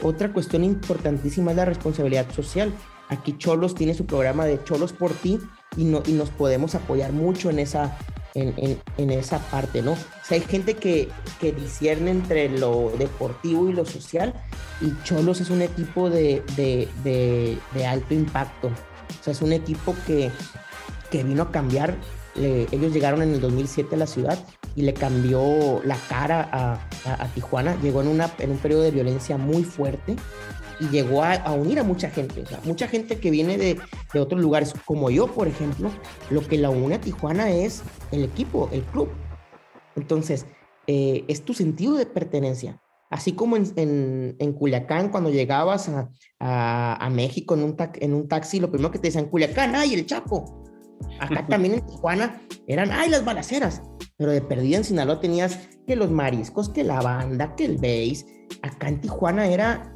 Otra cuestión importantísima es la responsabilidad social. Aquí Cholos tiene su programa de Cholos por ti y, no, y nos podemos apoyar mucho en esa, en, en, esa parte, ¿no? O sea, hay gente que, que discierne entre lo deportivo y lo social y Cholos es un equipo de, de, de, de alto impacto. O sea, es un equipo que, que vino a cambiar. ellos llegaron en el 2007 a la ciudad y le cambió la cara a, a, a Tijuana. Llegó en, una, en un periodo de violencia muy fuerte y llegó a, unir a mucha gente. O sea, mucha gente que viene de, de, otros lugares, como yo, por ejemplo, lo que la une a Tijuana es el equipo, el club. Entonces, eh, es tu sentido de pertenencia. Así como en, en, en Culiacán, cuando llegabas a, a, a México en un, en un taxi, lo primero que te decían, Culiacán, ¡ay, el Chapo! Acá también en Tijuana eran, ¡ay, las balaceras! Pero de perdida en Sinaloa tenías que los mariscos, que la banda, que el bass. Acá en Tijuana era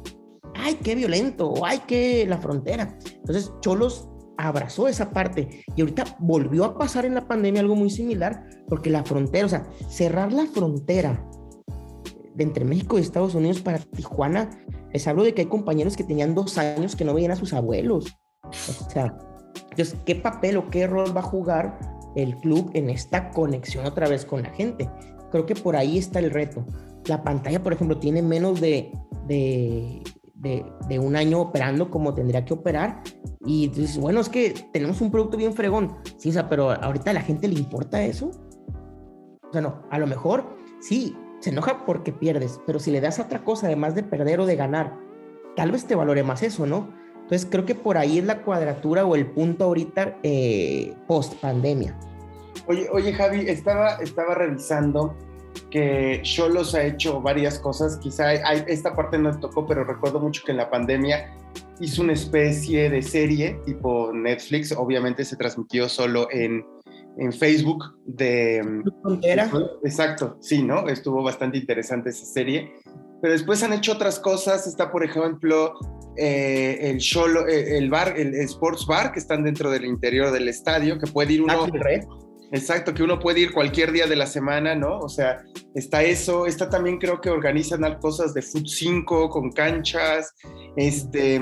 ay, qué violento, ay, qué la frontera. Entonces, Cholos abrazó esa parte y ahorita volvió a pasar en la pandemia algo muy similar, porque la frontera, o sea, cerrar la frontera de entre México y Estados Unidos para Tijuana, les hablo de que hay compañeros que tenían dos años que no veían a sus abuelos. O sea, ¿qué papel o qué rol va a jugar el club en esta conexión otra vez con la gente? Creo que por ahí está el reto. La pantalla, por ejemplo, tiene menos de, de de, un año operando como tendría que operar. Y dices, bueno, es que tenemos un producto bien fregón. Sí, o sea, pero ahorita a la gente le importa eso. O sea, no, a lo mejor sí, se enoja porque pierdes, pero si le das otra cosa además de perder o de ganar, tal vez te valore más eso, ¿no? Entonces creo que por ahí es la cuadratura o el punto ahorita eh, post pandemia. Oye, oye Javi, estaba, estaba revisando que Cholos ha hecho varias cosas, quizá esta parte no tocó, pero recuerdo mucho que en la pandemia hizo una especie de serie tipo Netflix, obviamente se transmitió solo en, en Facebook de... Frontera. Exacto, sí, ¿no? Estuvo bastante interesante esa serie. Pero después han hecho otras cosas, está por ejemplo eh, el, Cholo, eh, el bar, el Sports Bar, que están dentro del interior del estadio, que puede ir uno... Exacto, que uno puede ir cualquier día de la semana, ¿no? O sea, está eso, está también creo que organizan cosas de Foot 5 con canchas, este,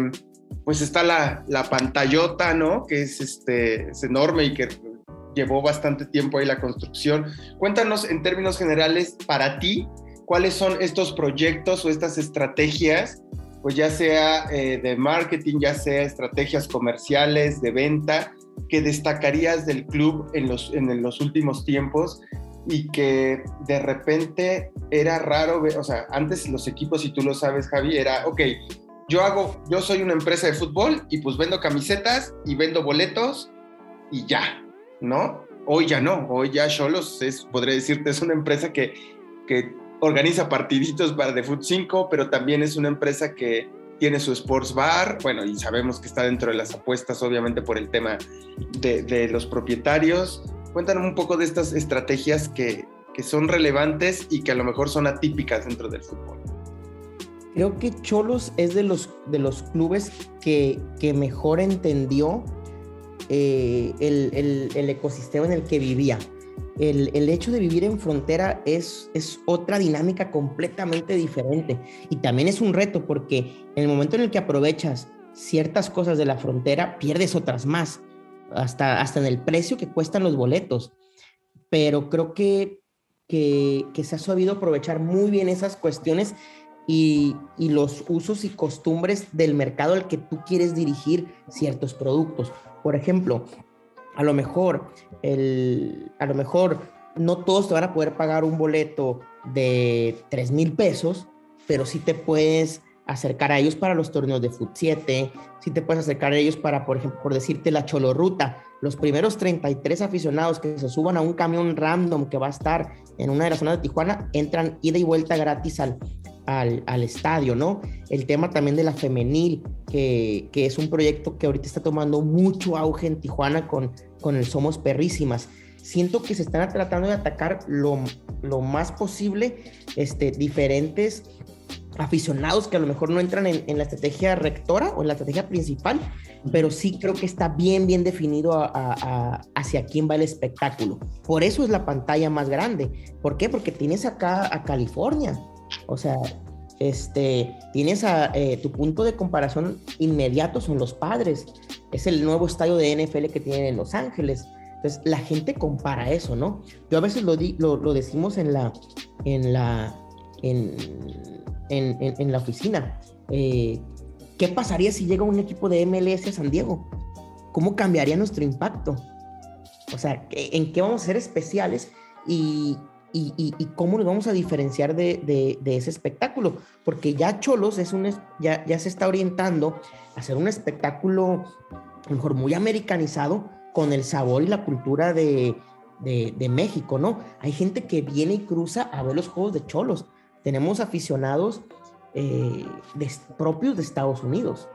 pues está la, la pantallota, ¿no? Que es, este, es enorme y que llevó bastante tiempo ahí la construcción. Cuéntanos en términos generales, para ti, cuáles son estos proyectos o estas estrategias, pues ya sea eh, de marketing, ya sea estrategias comerciales, de venta, que destacarías del club en los, en los últimos tiempos y que de repente era raro o sea, antes los equipos, si tú lo sabes, Javi, era, ok, yo hago, yo soy una empresa de fútbol y pues vendo camisetas y vendo boletos y ya, ¿no? Hoy ya no, hoy ya Cholos es, podría decirte, es una empresa que, que organiza partiditos para de Foot 5, pero también es una empresa que tiene su sports bar, bueno, y sabemos que está dentro de las apuestas, obviamente, por el tema de, los propietarios. Cuéntanos un poco de estas estrategias que, que, son relevantes y que a lo mejor son atípicas dentro del fútbol. Creo que Cholos es de los, de los clubes que, que mejor entendió eh, el, el, el ecosistema en el que vivía el, hecho de vivir en frontera es, es otra dinámica completamente diferente. Y también es un reto porque en el momento en el que aprovechas ciertas cosas de la frontera, pierdes otras más, hasta, hasta en el precio que cuestan los boletos. Pero creo que, que, que se ha sabido aprovechar muy bien esas cuestiones y, los usos y costumbres del mercado al que tú quieres dirigir ciertos productos. Por ejemplo, a lo mejor, el, a lo mejor no todos te van a poder pagar un boleto de 3 mil pesos, pero sí te puedes acercar a ellos para los torneos de Foot 7, sí te puedes acercar a ellos para, por ejemplo, por decirte la Cholorruta, los primeros 33 aficionados que se suban a un camión random que va a estar en una de las zonas de Tijuana, entran ida y vuelta gratis al, al, estadio, ¿no? El tema también de la femenil, que, que, es un proyecto que ahorita está tomando mucho auge en Tijuana con, con el Somos Perrísimas. Siento que se están tratando de atacar lo, lo más posible este, diferentes aficionados que a lo mejor no entran en, la estrategia rectora o en la estrategia principal, pero sí creo que está bien, bien definido hacia quién va el espectáculo. Por eso es la pantalla más grande. ¿Por qué? Porque tienes acá a California. O sea, este, tienes a eh, tu punto de comparación inmediato son los padres. Es el nuevo estadio de NFL que tienen en Los Ángeles. Entonces, la gente compara eso, ¿no? Yo a veces lo, decimos en la, en oficina. Eh, ¿Qué pasaría si llega un equipo de MLS a San Diego? ¿Cómo cambiaría nuestro impacto? O sea, ¿en qué vamos a ser especiales? Y, y, cómo nos vamos a diferenciar de, ese espectáculo? Porque ya Cholos es un, ya, ya se está orientando a hacer un espectáculo, mejor muy americanizado, con el sabor y la cultura de, de, México, ¿no? Hay gente que viene y cruza a ver los juegos de Cholos tenemos aficionados eh, propios de Estados Unidos.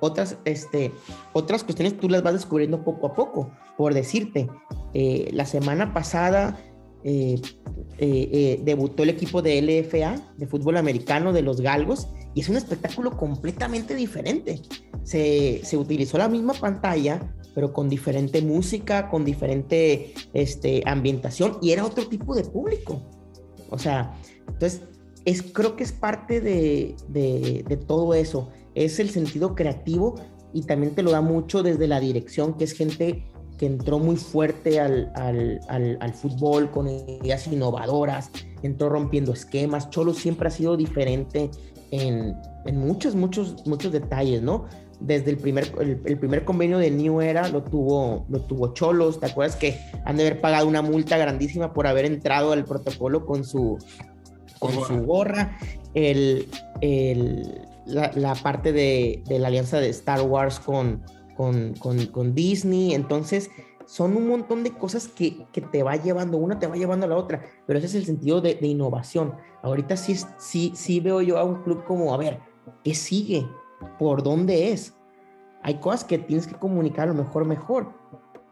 Otras, este, otras cuestiones tú las vas descubriendo poco a poco. Por decirte, eh, la semana pasada eh, debutó el equipo de LFA, de fútbol americano, de los Galgos, y es un espectáculo completamente diferente. Se, se utilizó la misma pantalla, pero con diferente música, con diferente este, ambientación, y era otro tipo de público. O sea, entonces es, creo que es parte de, todo eso. Es el sentido creativo y también te lo da mucho desde la dirección, que es gente que entró muy fuerte al, fútbol con ideas innovadoras, entró rompiendo esquemas. Cholo siempre ha sido diferente en, muchos, muchos, muchos detalles, ¿no? Desde el primer, el, primer convenio de New Era lo tuvo, lo tuvo Cholos. ¿Te acuerdas que han de haber pagado una multa grandísima por haber entrado al protocolo con su, con su gorra, el, la, parte de, la alianza de Star Wars con, con, Disney. Entonces, son un montón de cosas que, te va llevando, una te va llevando a la otra, pero ese es el sentido de, innovación. Ahorita sí, sí, sí veo yo a un club como, a ver, ¿qué sigue? ¿Por dónde es? Hay cosas que tienes que comunicar a lo mejor mejor.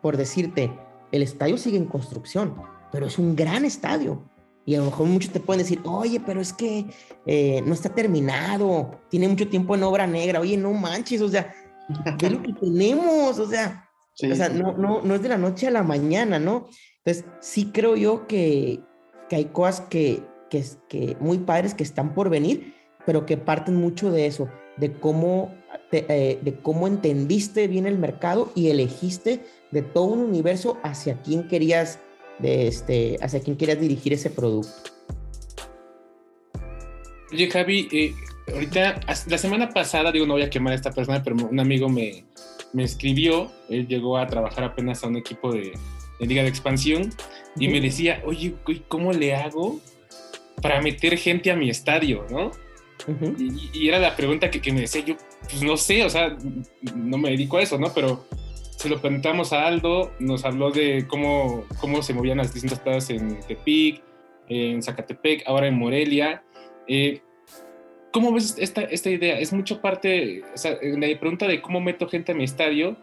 Por decirte, el estadio sigue en construcción, pero es un gran estadio. Y a lo mejor muchos te pueden decir, oye, pero es que eh, no está terminado, tiene mucho tiempo en obra negra, oye, no manches, o sea, ve lo que tenemos, o sea, o sea no, no, no es de la noche a la mañana, ¿no? Entonces, sí creo yo que, que hay cosas que, que, que, muy padres que están por venir, pero que parten mucho de eso, de cómo, eh, de cómo entendiste bien el mercado y elegiste de todo un universo hacia quién querías de este, hacia quién quieras dirigir ese producto. Oye, Javi, eh, ahorita, la semana pasada, digo, no voy a quemar a esta persona, pero un amigo me, me escribió, él llegó a trabajar apenas a un equipo de, Liga de Expansión y me decía, oye, ¿cómo le hago para meter gente a mi estadio, no? y, era la pregunta que, que, me decía yo, pues no sé, o sea, no me dedico a eso, ¿no? Pero se lo preguntamos a Aldo, nos habló de cómo, cómo se movían las distintas plazas en Tepic, en Zacatepec, ahora en Morelia. Eh, ¿Cómo ves esta, esta idea? Es mucho parte, o sea, la pregunta de cómo meto gente a mi estadio,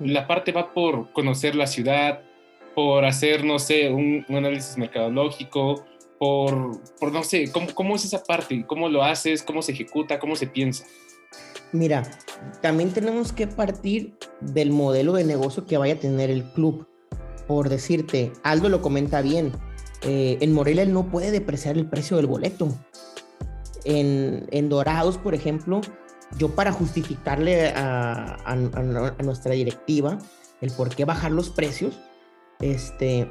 la parte va por conocer la ciudad, por hacer, no sé, un, análisis mercadológico, por, por no sé, ¿cómo, ¿cómo, es esa parte? ¿Cómo lo haces? ¿Cómo se ejecuta? ¿Cómo se piensa? Mira, también tenemos que partir del modelo de negocio que vaya a tener el club. Por decirte, Aldo lo comenta bien, eh, en Morelia él no puede depreciar el precio del boleto. En, Dorados, por ejemplo, yo para justificarle a, nuestra directiva el por qué bajar los precios, este,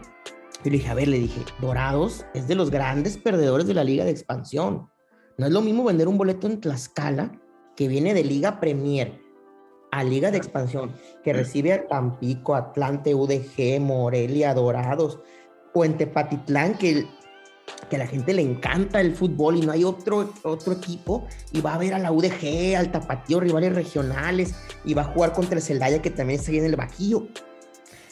yo le dije, a ver, le dije, Dorados es de los grandes perdedores de la liga de expansión. No es lo mismo vender un boleto en Tlaxcala que viene de Liga Premier a Liga de Expansión, que recibe a Tampico, Atlante, UDG, Morelia, Dorados, o en Tepatitlán, que, que a la gente le encanta el fútbol y no hay otro, otro equipo, y va a ver a la UDG, al Tapatío, rivales regionales, y va a jugar contra el Celaya, que también está en el Bajío.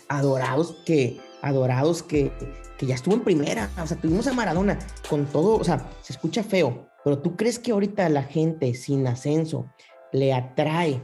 Adorados que, adorados que, que ya estuvo en primera, o sea, tuvimos a Maradona con todo, o sea, se escucha feo, pero tú crees que ahorita la gente sin ascenso le atrae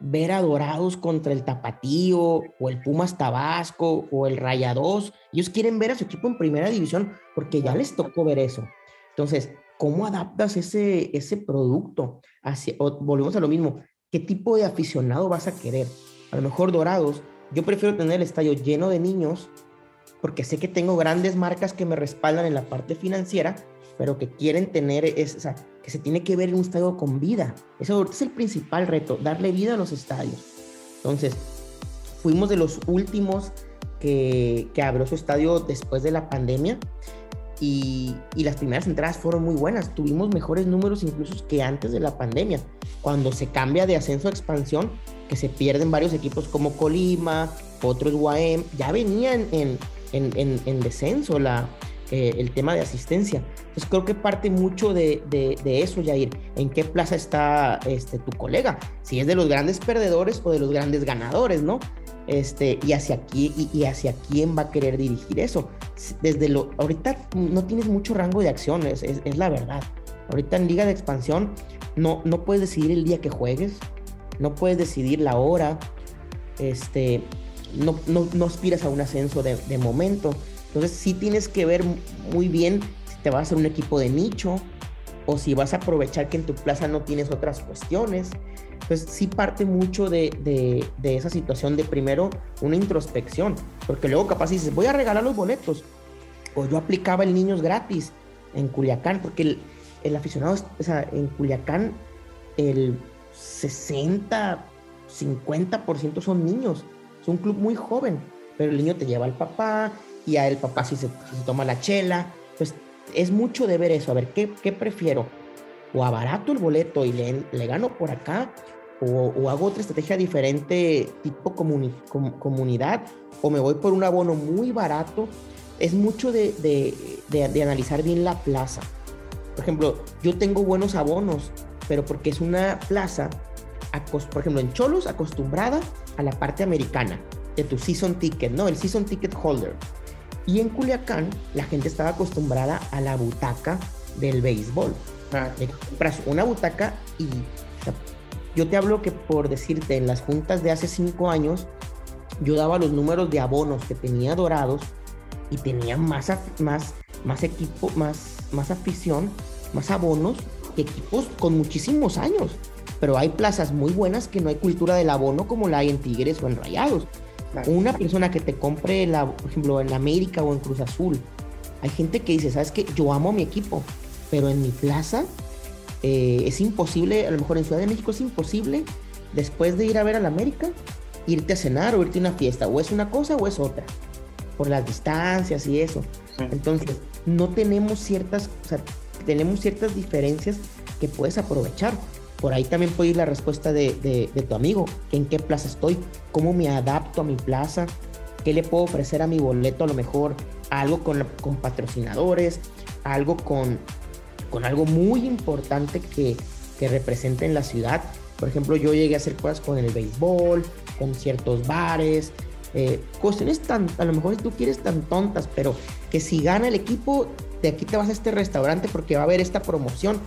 ver a Dorados contra el Tapatío o el Pumas Tabasco o el Rayados. Ellos quieren ver a su equipo en primera división porque ya les tocó ver eso. Entonces, ¿cómo adaptas ese, ese producto? Hacia, volvemos a lo mismo. ¿Qué tipo de aficionado vas a querer? A lo mejor Dorados, yo prefiero tener el estadio lleno de niños porque sé que tengo grandes marcas que me respaldan en la parte financiera pero que quieren tener, es, o sea, que se tiene que ver en un estadio con vida. Eso es el principal reto, darle vida a los estadios. Entonces, fuimos de los últimos que, que abrió su estadio después de la pandemia y, y, las primeras entradas fueron muy buenas. Tuvimos mejores números incluso que antes de la pandemia. Cuando se cambia de ascenso a expansión, que se pierden varios equipos como Colima, otros UAM, ya venían en, en, en, en descenso la, eh, el tema de asistencia. Entonces creo que parte mucho de, de, eso, Jair. ¿En qué plaza está este, tu colega? Si es de los grandes perdedores o de los grandes ganadores, ¿no? Este, y hacia aquí y, hacia quién va a querer dirigir eso. Desde lo, ahorita no tienes mucho rango de acciones, es, es, la verdad. Ahorita en Liga de Expansión no, no puedes decidir el día que juegues, no puedes decidir la hora, este, no, no, no aspiras a un ascenso de, de momento. Entonces sí tienes que ver muy bien si te vas a hacer un equipo de nicho o si vas a aprovechar que en tu plaza no tienes otras cuestiones. Entonces sí parte mucho de, de, esa situación de primero una introspección, porque luego capaz dices, voy a regalar los boletos. O yo aplicaba el niños gratis en Culiacán, porque el, el aficionado, o sea, en Culiacán el 60, 50% son niños. Es un club muy joven, pero el niño te lleva al papá, y a el papá si se, toma la chela. Pues es mucho de ver eso, a ver, ¿qué, prefiero? O abarato el boleto y le, le gano por acá, o, o, hago otra estrategia diferente, tipo comunidad, o me voy por un abono muy barato. Es mucho de, de, de, analizar bien la plaza. Por ejemplo, yo tengo buenos abonos, pero porque es una plaza, por ejemplo, en Cholos, acostumbrada a la parte americana de tu season ticket, ¿no? El season ticket holder. Y en Culiacán la gente estaba acostumbrada a la butaca del béisbol. Ah. compras una butaca y yo te hablo que por decirte, en las juntas de hace cinco años, yo daba los números de abonos que tenía dorados y tenía más, más, más equipo, más, más afición, más abonos que equipos con muchísimos años. Pero hay plazas muy buenas que no hay cultura del abono como la hay en Tigres o en Rayados. Una persona que te compre, la, por ejemplo, en América o en Cruz Azul, hay gente que dice, ¿sabes qué? Yo amo a mi equipo, pero en mi plaza eh, es imposible, a lo mejor en Ciudad de México es imposible, después de ir a ver al América, irte a cenar o irte a una fiesta, o es una cosa o es otra, por las distancias y eso. Entonces, no tenemos ciertas, o sea, tenemos ciertas diferencias que puedes aprovechar. Por ahí también puede ir la respuesta de, tu amigo, en qué plaza estoy, cómo me adapto a mi plaza, qué le puedo ofrecer a mi boleto a lo mejor, algo con, con patrocinadores, algo con, con algo muy importante que, que represente en la ciudad. Por ejemplo, yo llegué a hacer cosas con el béisbol, con ciertos bares, eh, cuestiones tan, a lo mejor tú quieres tan tontas, pero que si gana el equipo, de aquí te vas a este restaurante porque va a haber esta promoción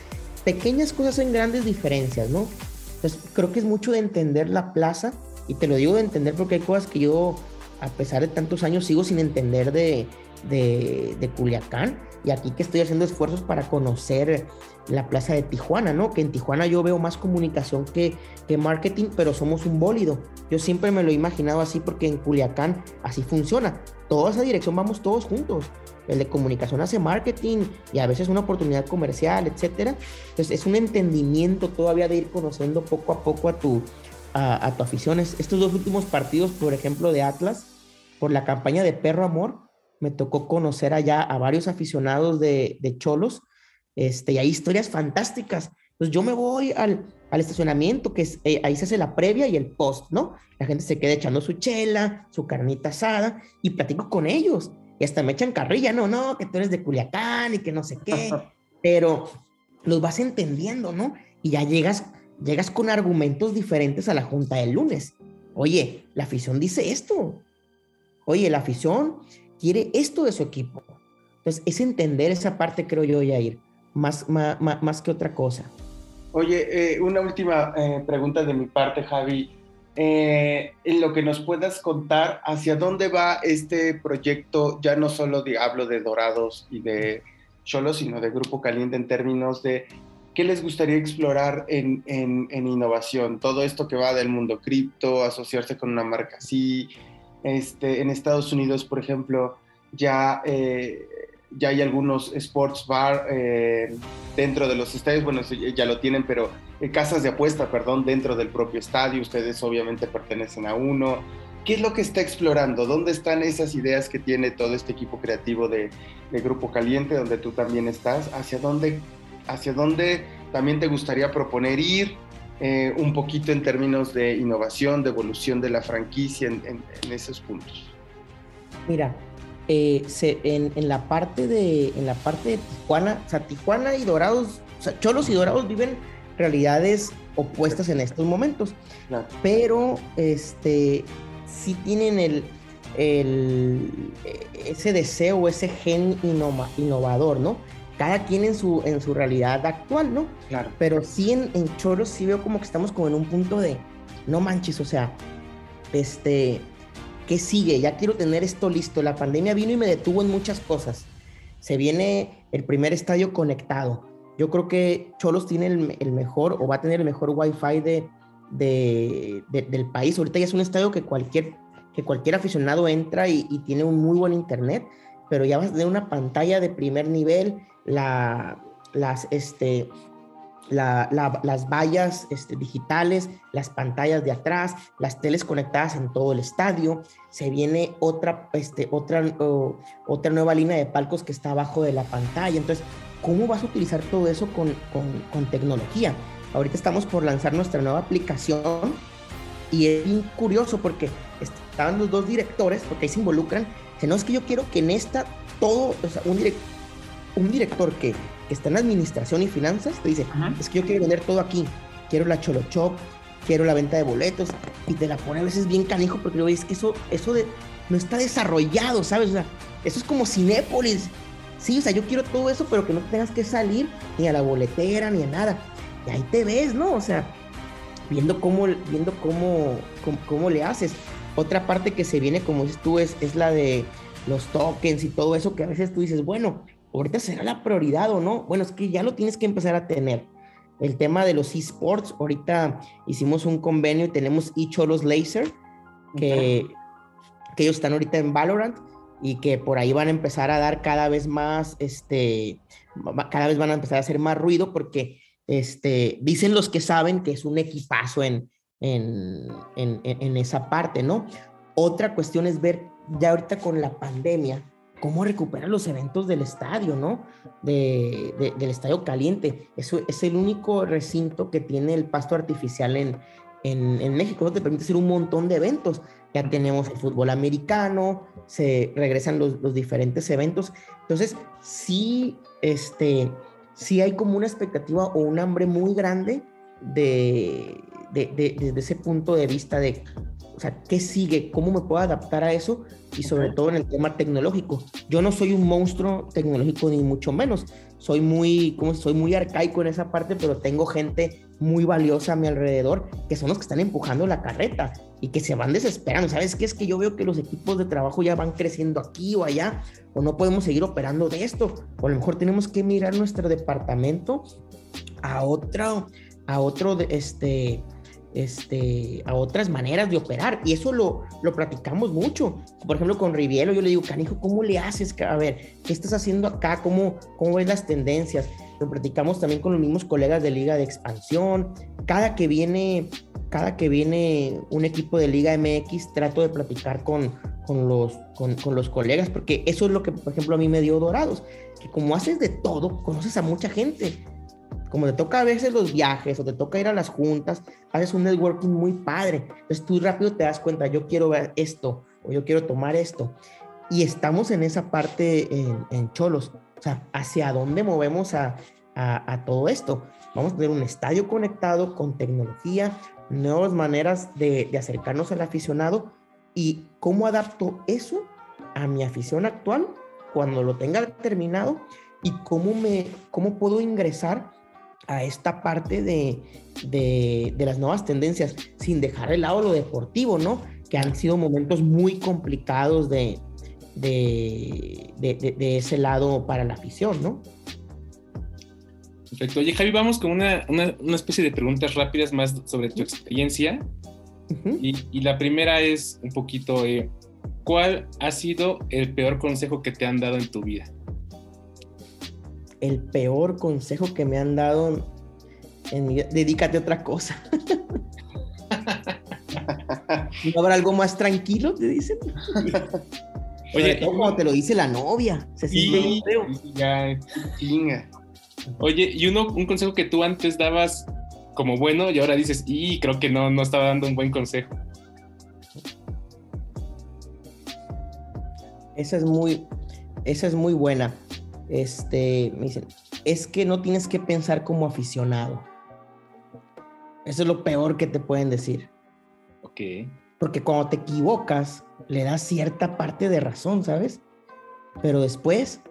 pequeñas cosas en grandes diferencias, ¿no? Entonces, creo que es mucho de entender la plaza, y te lo digo de entender porque hay cosas que yo, a pesar de tantos años, sigo sin entender de, de, de Culiacán, y aquí que estoy haciendo esfuerzos para conocer la plaza de Tijuana, ¿no? Que en Tijuana yo veo más comunicación que, marketing, pero somos un bólido. Yo siempre me lo he imaginado así porque en Culiacán así funciona. Toda esa dirección vamos todos juntos el de comunicación hace marketing y a veces una oportunidad comercial, etcétera. Entonces es un entendimiento todavía de ir conociendo poco a poco a tu, a, tu afición. Estos dos últimos partidos, por ejemplo, de Atlas, por la campaña de Perro Amor, me tocó conocer allá a varios aficionados de, de Cholos este, y hay historias fantásticas. Pues yo me voy al, al estacionamiento, que es, eh, ahí se hace la previa y el post, ¿no? La gente se queda echando su chela, su carnita asada, y platico con ellos. Y hasta me echan carrilla, no, no, que tú eres de Culiacán y que no sé qué, pero los vas entendiendo, ¿no? Y ya llegas, llegas con argumentos diferentes a la junta del lunes. Oye, la afición dice esto. Oye, la afición quiere esto de su equipo. Entonces, es entender esa parte, creo yo, Yair, más, más, más que otra cosa. Oye, eh, una última eh, pregunta de mi parte, Javi. Eh, en lo que nos puedas contar, ¿hacia dónde va este proyecto? Ya no solo de, hablo de Dorados y de Cholo, sino de Grupo Caliente en términos de qué les gustaría explorar en, en, innovación. Todo esto que va del mundo cripto, asociarse con una marca así. Este, en Estados Unidos, por ejemplo, ya ya hay algunos sports bar eh, dentro de los estadios, bueno, ya lo tienen, pero eh, casas de apuesta, perdón, dentro del propio estadio, ustedes obviamente pertenecen a uno. ¿Qué es lo que está explorando? ¿Dónde están esas ideas que tiene todo este equipo creativo de, Grupo Caliente, donde tú también estás? ¿Hacia dónde, hacia dónde también te gustaría proponer ir? Eh, un poquito en términos de innovación, de evolución de la franquicia en, en esos puntos. Mira, eh, en, la parte de, en la parte de Tijuana, o sea, Tijuana y Dorados, o sea, Cholos y Dorados viven realidades opuestas en estos momentos, pero este, sí tienen el, el, ese deseo, ese gen innovador, ¿no? Cada quien en su, en su realidad actual, ¿no? Claro. Pero sí en, en Cholos sí veo como que estamos como en un punto de, no manches, o sea, este, ¿Qué sigue? Ya quiero tener esto listo. La pandemia vino y me detuvo en muchas cosas. Se viene el primer estadio conectado. Yo creo que Cholos tiene el, mejor o va a tener el mejor wifi de, de, del país. Ahorita ya es un estadio que cualquier, que cualquier aficionado entra y, y, tiene un muy buen internet, pero ya vas a tener una pantalla de primer nivel, la, las, este, las vallas este, digitales, las pantallas de atrás, las teles conectadas en todo el estadio. Se viene otra, este, otra, otra nueva línea de palcos que está abajo de la pantalla. Entonces, ¿cómo vas a utilizar todo eso con, con, tecnología? Ahorita estamos por lanzar nuestra nueva aplicación y es bien curioso porque estaban los dos directores, porque ahí se involucran. Que no es que yo quiero que en esta todo, o sea, un, un director que está en administración y finanzas, te dice, es que yo quiero vender todo aquí, quiero la Cholo Shop, quiero la venta de boletos, y te la pone a veces bien canijo, porque luego es que eso, eso de, no está desarrollado, ¿sabes? O sea, eso es como Cinépolis. Sí, o sea, yo quiero todo eso, pero que no tengas que salir ni a la boletera ni a nada. Y ahí te ves, ¿no? O sea, viendo cómo, viendo cómo, cómo, le haces. Otra parte que se viene, como dices tú, es, es la de los tokens y todo eso, que a veces tú dices, bueno, ahorita será la prioridad o no. Bueno, es que ya lo tienes que empezar a tener. El tema de los esports, ahorita hicimos un convenio y tenemos eCholos Laser, que, que ellos están ahorita en Valorant y que por ahí van a empezar a dar cada vez más, este, cada vez van a empezar a hacer más ruido porque este, dicen los que saben que es un equipazo en, en, en, en esa parte, ¿no? Otra cuestión es ver ya ahorita con la pandemia, cómo recuperar los eventos del estadio, ¿no? De, del estadio caliente. Eso es el único recinto que tiene el pasto artificial en, en, México. Te permite hacer un montón de eventos. Ya tenemos el fútbol americano, se regresan los, los diferentes eventos. Entonces, sí, este, sí hay como una expectativa o un hambre muy grande de, de, desde ese punto de vista de o sea, ¿qué sigue? ¿Cómo me puedo adaptar a eso? Y sobre todo en el tema tecnológico. Yo no soy un monstruo tecnológico ni mucho menos. Soy muy, como soy muy arcaico en esa parte, pero tengo gente muy valiosa a mi alrededor que son los que están empujando la carreta y que se van desesperando. ¿Sabes qué? Es que yo veo que los equipos de trabajo ya van creciendo aquí o allá, o no podemos seguir operando de esto, o a lo mejor tenemos que mirar nuestro departamento a otro, a otro, este, este, a otras maneras de operar. Y eso lo, lo platicamos mucho. Por ejemplo, con Rivielo, yo le digo, Canijo, ¿cómo le haces? A ver, ¿qué estás haciendo acá? ¿Cómo, cómo ves las tendencias? Lo platicamos también con los mismos colegas de Liga de Expansión. Cada que viene, cada que viene un equipo de Liga MX, trato de platicar con, con los, con, con, los colegas, porque eso es lo que, por ejemplo, a mí me dio Dorados, que como haces de todo, conoces a mucha gente. Como te toca a veces los viajes o te toca ir a las juntas, haces un networking muy padre. Entonces tú rápido te das cuenta, yo quiero ver esto o yo quiero tomar esto. Y estamos en esa parte en, en Cholos. O sea, ¿hacia dónde movemos a, a, a todo esto? Vamos a tener un estadio conectado con tecnología, nuevas maneras de, de acercarnos al aficionado y cómo adapto eso a mi afición actual cuando lo tenga terminado y cómo, me, cómo puedo ingresar a esta parte de, de, de, las nuevas tendencias sin dejar de lado lo deportivo, ¿no? Que han sido momentos muy complicados de, de, de ese lado para la afición, ¿no? Perfecto. Oye, Javi, vamos con una, una, una especie de preguntas rápidas más sobre tu experiencia. Uh -huh. y, y, la primera es un poquito, eh, ¿cuál ha sido el peor consejo que te han dado en tu vida? El peor consejo que me han dado en mi vida, dedícate a otra cosa. ¿No habrá algo más tranquilo, te dicen? Oye, todo como te lo dice la novia, se siente sí, feo. Ya, chinga. Oye, y uno, un consejo que tú antes dabas como bueno y ahora dices, y creo que no, no estaba dando un buen consejo. Esa es muy, esa es muy buena. Este, me dicen, es que no tienes que pensar como aficionado. Eso es lo peor que te pueden decir. Ok. Porque cuando te equivocas, le das cierta parte de razón, ¿sabes? Pero después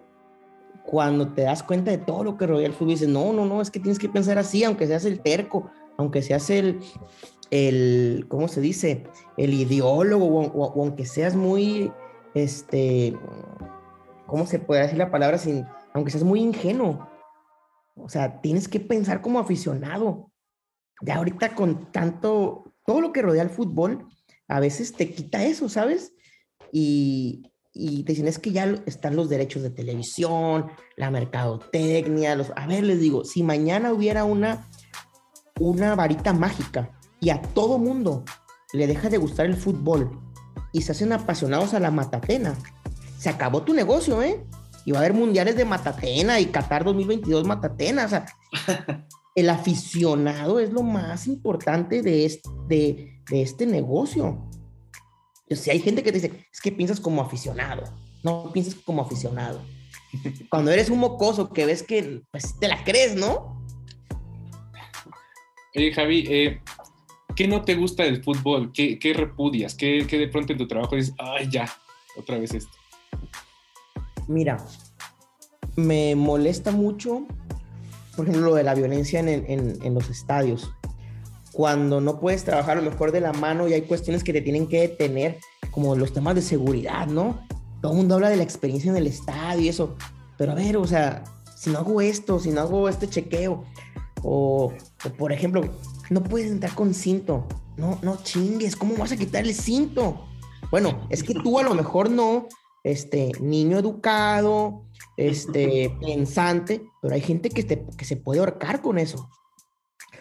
cuando te das cuenta de todo lo que rodea el fútbol, dices, no, no, no, es que tienes que pensar así, aunque seas el terco, aunque seas el, el ¿cómo se dice? El ideólogo, o, o, o aunque seas muy, este, ¿cómo se puede decir la palabra sin, aunque seas muy ingenuo? O sea, tienes que pensar como aficionado. Ya ahorita con tanto, todo lo que rodea el fútbol, a veces te quita eso, ¿sabes? Y, y te dicen, es que ya están los derechos de televisión, la mercadotecnia, los... A ver, les digo, si mañana hubiera una, una varita mágica y a todo mundo le deja de gustar el fútbol y se hacen apasionados a la matatena, se acabó tu negocio, ¿eh? Y va a haber mundiales de matatena y Qatar 2022 matatena, o sea, el aficionado es lo más importante de este, de, de este negocio. Si hay gente que te dice, es que piensas como aficionado, no piensas como aficionado. Cuando eres un mocoso que ves que pues, te la crees, ¿no? Oye, Javi, eh, ¿qué no te gusta del fútbol? ¿Qué, qué repudias? ¿Qué, ¿Qué, de pronto en tu trabajo dices, ay, ya, otra vez esto? Mira, me molesta mucho, por ejemplo, lo de la violencia en, en, en los estadios cuando no puedes trabajar a lo mejor de la mano y hay cuestiones que te tienen que detener, como los temas de seguridad, ¿no? Todo el mundo habla de la experiencia en el estadio y eso, pero a ver, o sea, si no hago esto, si no hago este chequeo, o, o por ejemplo, no puedes entrar con cinto, no, no chingues, ¿cómo vas a quitar el cinto? Bueno, es que tú a lo mejor no, este, niño educado, este, pensante, pero hay gente que, te, que se puede ahorcar con eso.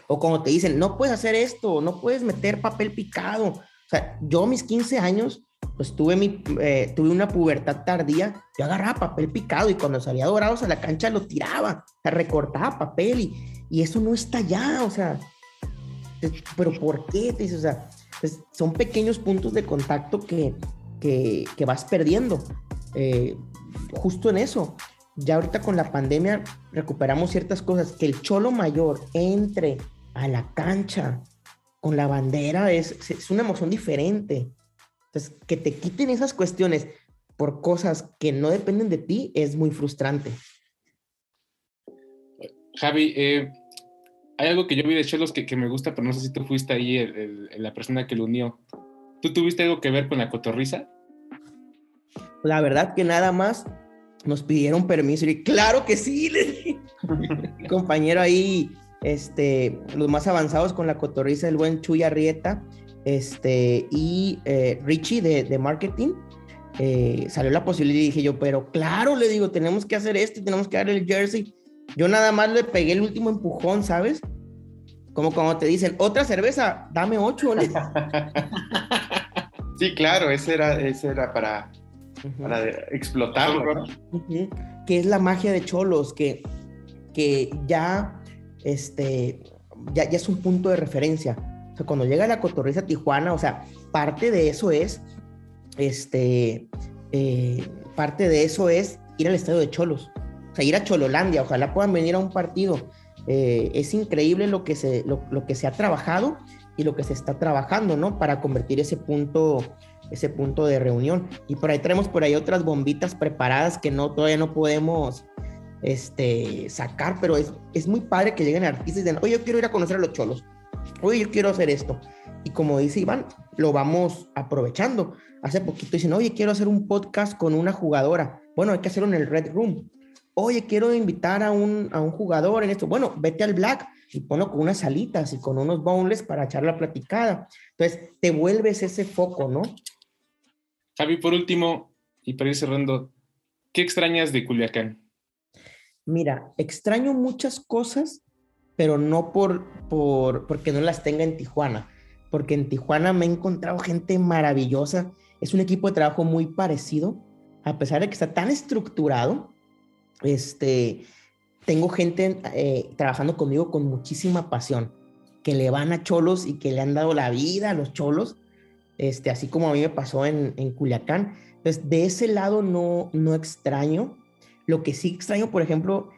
O como te dicen, no puedes hacer esto, no puedes meter papel picado. O sea, yo a mis 15 años, pues tuve, mi, eh, tuve una pubertad tardía, yo agarraba papel picado y cuando salía dorados a la cancha lo tiraba, o sea, recortaba papel y, y eso no está ya, o sea, pero ¿por qué? Te dices, o sea, pues son pequeños puntos de contacto que, que, vas perdiendo. Eh, justo en eso. Ya ahorita con la pandemia recuperamos ciertas cosas, que el cholo mayor entre a la cancha con la bandera es, es una emoción diferente. Entonces, que te quiten esas cuestiones por cosas que no dependen de ti es muy frustrante. Javi, eh, hay algo que yo vi de Cholos que, me gusta, pero no sé si tú fuiste ahí la persona que lo unió. ¿Tú tuviste algo que ver con la cotorriza? La verdad que nada más nos pidieron permiso y claro que sí, mi compañero ahí este, los más avanzados con la cotorriza, el buen Chuy Arrieta, este, y eh, Richie de, de marketing, eh, salió la posibilidad y dije yo, pero claro, le digo, tenemos que hacer esto, tenemos que dar el jersey. Yo nada más le pegué el último empujón, ¿sabes? Como cuando te dicen, otra cerveza, dame ocho. Sí, claro, ese era, ese era para, para explotarlo. Que es la magia de Cholos, que, que ya, este, ya, ya es un punto de referencia. O sea, cuando llega la cotorriza Tijuana, o sea, parte de eso es, este, eh, parte de eso es ir al estadio de Cholos. O sea, ir a Chololandia, ojalá puedan venir a un partido. Eh, es increíble lo que, se, lo, lo, que se ha trabajado y lo que se está trabajando, ¿no? Para convertir ese punto, ese punto de reunión. Y por ahí tenemos por ahí otras bombitas preparadas que no, todavía no podemos este, sacar, pero es, es muy padre que lleguen artistas y digan, oye, yo quiero ir a conocer a los cholos, oye, yo quiero hacer esto. Y como dice Iván, lo vamos aprovechando. Hace poquito dicen, oye, quiero hacer un podcast con una jugadora. Bueno, hay que hacerlo en el Red Room. Oye, quiero invitar a un, a un jugador en esto. Bueno, vete al Black y ponlo con unas salitas y con unos boneless para echar la platicada. Entonces, te vuelves ese foco, ¿no? Javi, por último, y para ir cerrando, ¿qué extrañas de Culiacán? Mira, extraño muchas cosas, pero no por, por porque no las tenga en Tijuana, porque en Tijuana me he encontrado gente maravillosa. Es un equipo de trabajo muy parecido, a pesar de que está tan estructurado. Este, tengo gente eh, trabajando conmigo con muchísima pasión, que le van a cholos y que le han dado la vida a los cholos, este, así como a mí me pasó en, en Culiacán. Entonces, de ese lado no, no extraño. Lo que sí extraño, por ejemplo,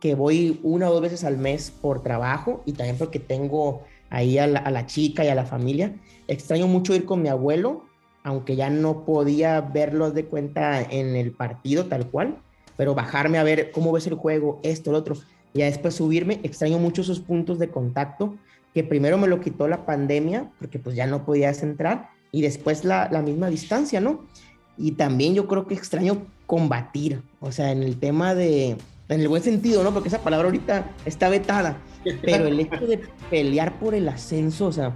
que voy una o dos veces al mes por trabajo y también porque tengo ahí a la, a la chica y a la familia. Extraño mucho ir con mi abuelo, aunque ya no podía verlos de cuenta en el partido tal cual pero bajarme a ver cómo ves el juego, esto, lo otro, y después subirme, extraño mucho esos puntos de contacto, que primero me lo quitó la pandemia, porque pues ya no podías entrar, y después la, la misma distancia, ¿no? Y también yo creo que extraño combatir, o sea, en el tema de, en el buen sentido, ¿no? Porque esa palabra ahorita está vetada, pero el hecho de pelear por el ascenso, o sea,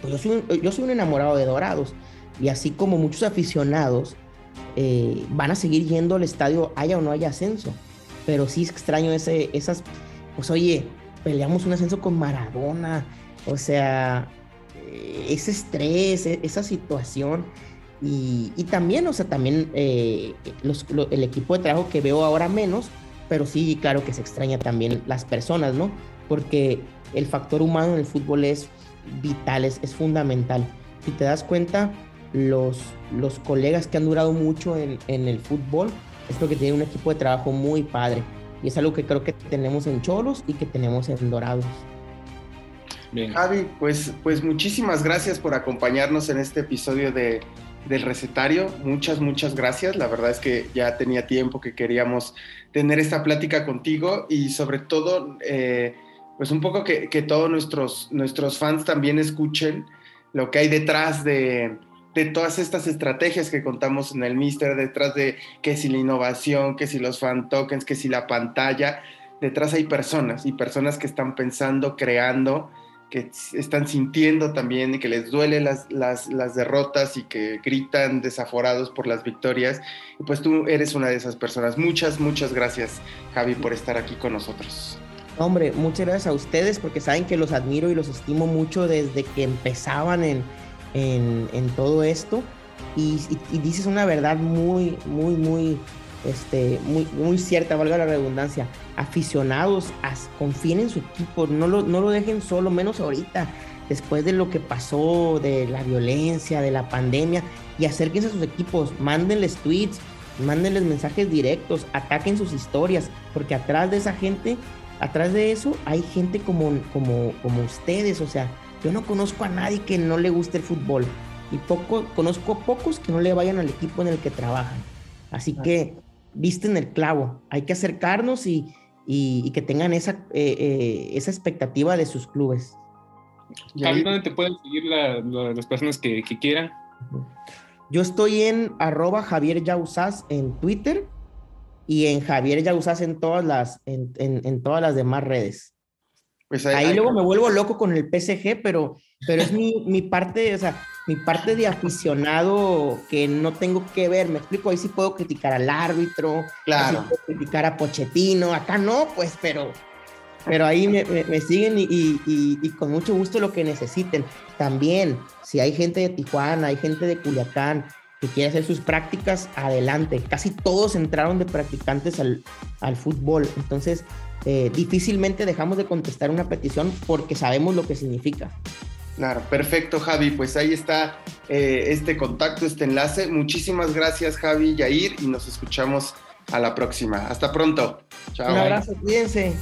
pues yo soy, yo soy un enamorado de Dorados, y así como muchos aficionados, eh, van a seguir yendo al estadio, haya o no haya ascenso. Pero sí extraño ese, esas, pues oye, peleamos un ascenso con Maradona, o sea, ese estrés, e, esa situación. Y, también, o sea, también eh, el equipo de trabajo que veo ahora menos, pero sí, claro que se extraña también las personas, ¿no? Porque el factor humano en el fútbol es vital, es, es fundamental. Si te das cuenta, los, los colegas que han durado mucho en, en el fútbol es porque tienen un equipo de trabajo muy padre. Y es algo que creo que tenemos en Cholos y que tenemos en Dorados. Javi, pues, pues muchísimas gracias por acompañarnos en este episodio de, del recetario. Muchas, muchas gracias. La verdad es que ya tenía tiempo que queríamos tener esta plática contigo y sobre todo, eh, pues un poco que, que, todos nuestros, nuestros fans también escuchen lo que hay detrás de, de todas estas estrategias que contamos en el Mister, detrás de que si la innovación, que si los fan tokens, que si la pantalla, detrás hay personas y personas que están pensando, creando, que están sintiendo también y que les duelen las, las, las derrotas y que gritan desaforados por las victorias. Y pues tú eres una de esas personas. Muchas, muchas gracias, Javi, por estar aquí con nosotros. Hombre, muchas gracias a ustedes porque saben que los admiro y los estimo mucho desde que empezaban en, en, todo esto y, dices una verdad muy, muy, muy, este, muy, muy cierta, valga la redundancia. Aficionados, confíen en su equipo, no lo, no lo dejen solo, menos ahorita, después de lo que pasó, de la violencia, de la pandemia, y acérquense a sus equipos, mándenles tweets, mándenles mensajes directos, ataquen sus historias, porque atrás de esa gente, atrás de eso hay gente como, como, como ustedes, o sea, yo no conozco a nadie que no le guste el fútbol y poco, conozco pocos que no le vayan al equipo en el que trabajan. Así que visten el clavo, hay que acercarnos y, y, que tengan esa, eh, eh, esa expectativa de sus clubes. Javi, ¿dónde te pueden seguir las personas que, que, quieran? Yo estoy en arroba Javier Yausas en Twitter y en Javier Yausas en todas las, en, en, en todas las demás redes. Pues ahí, luego me vuelvo loco con el PSG, pero, pero es mi, mi, parte, o sea, mi parte de aficionado que no tengo que ver. Me explico, ahí sí puedo criticar al árbitro, claro. puedo criticar a Pochettino, acá no, pues, pero, pero ahí me, siguen y, con mucho gusto lo que necesiten. También, si hay gente de Tijuana, hay gente de Culiacán que quiere hacer sus prácticas, adelante. Casi todos entraron de practicantes al, al fútbol. Entonces, eh, difícilmente dejamos de contestar una petición porque sabemos lo que significa. Claro, perfecto Javi, pues ahí está eh, este contacto, este enlace. Muchísimas gracias Javi, Yair y nos escuchamos a la próxima. Hasta pronto. Chao. Un abrazo, cuídense.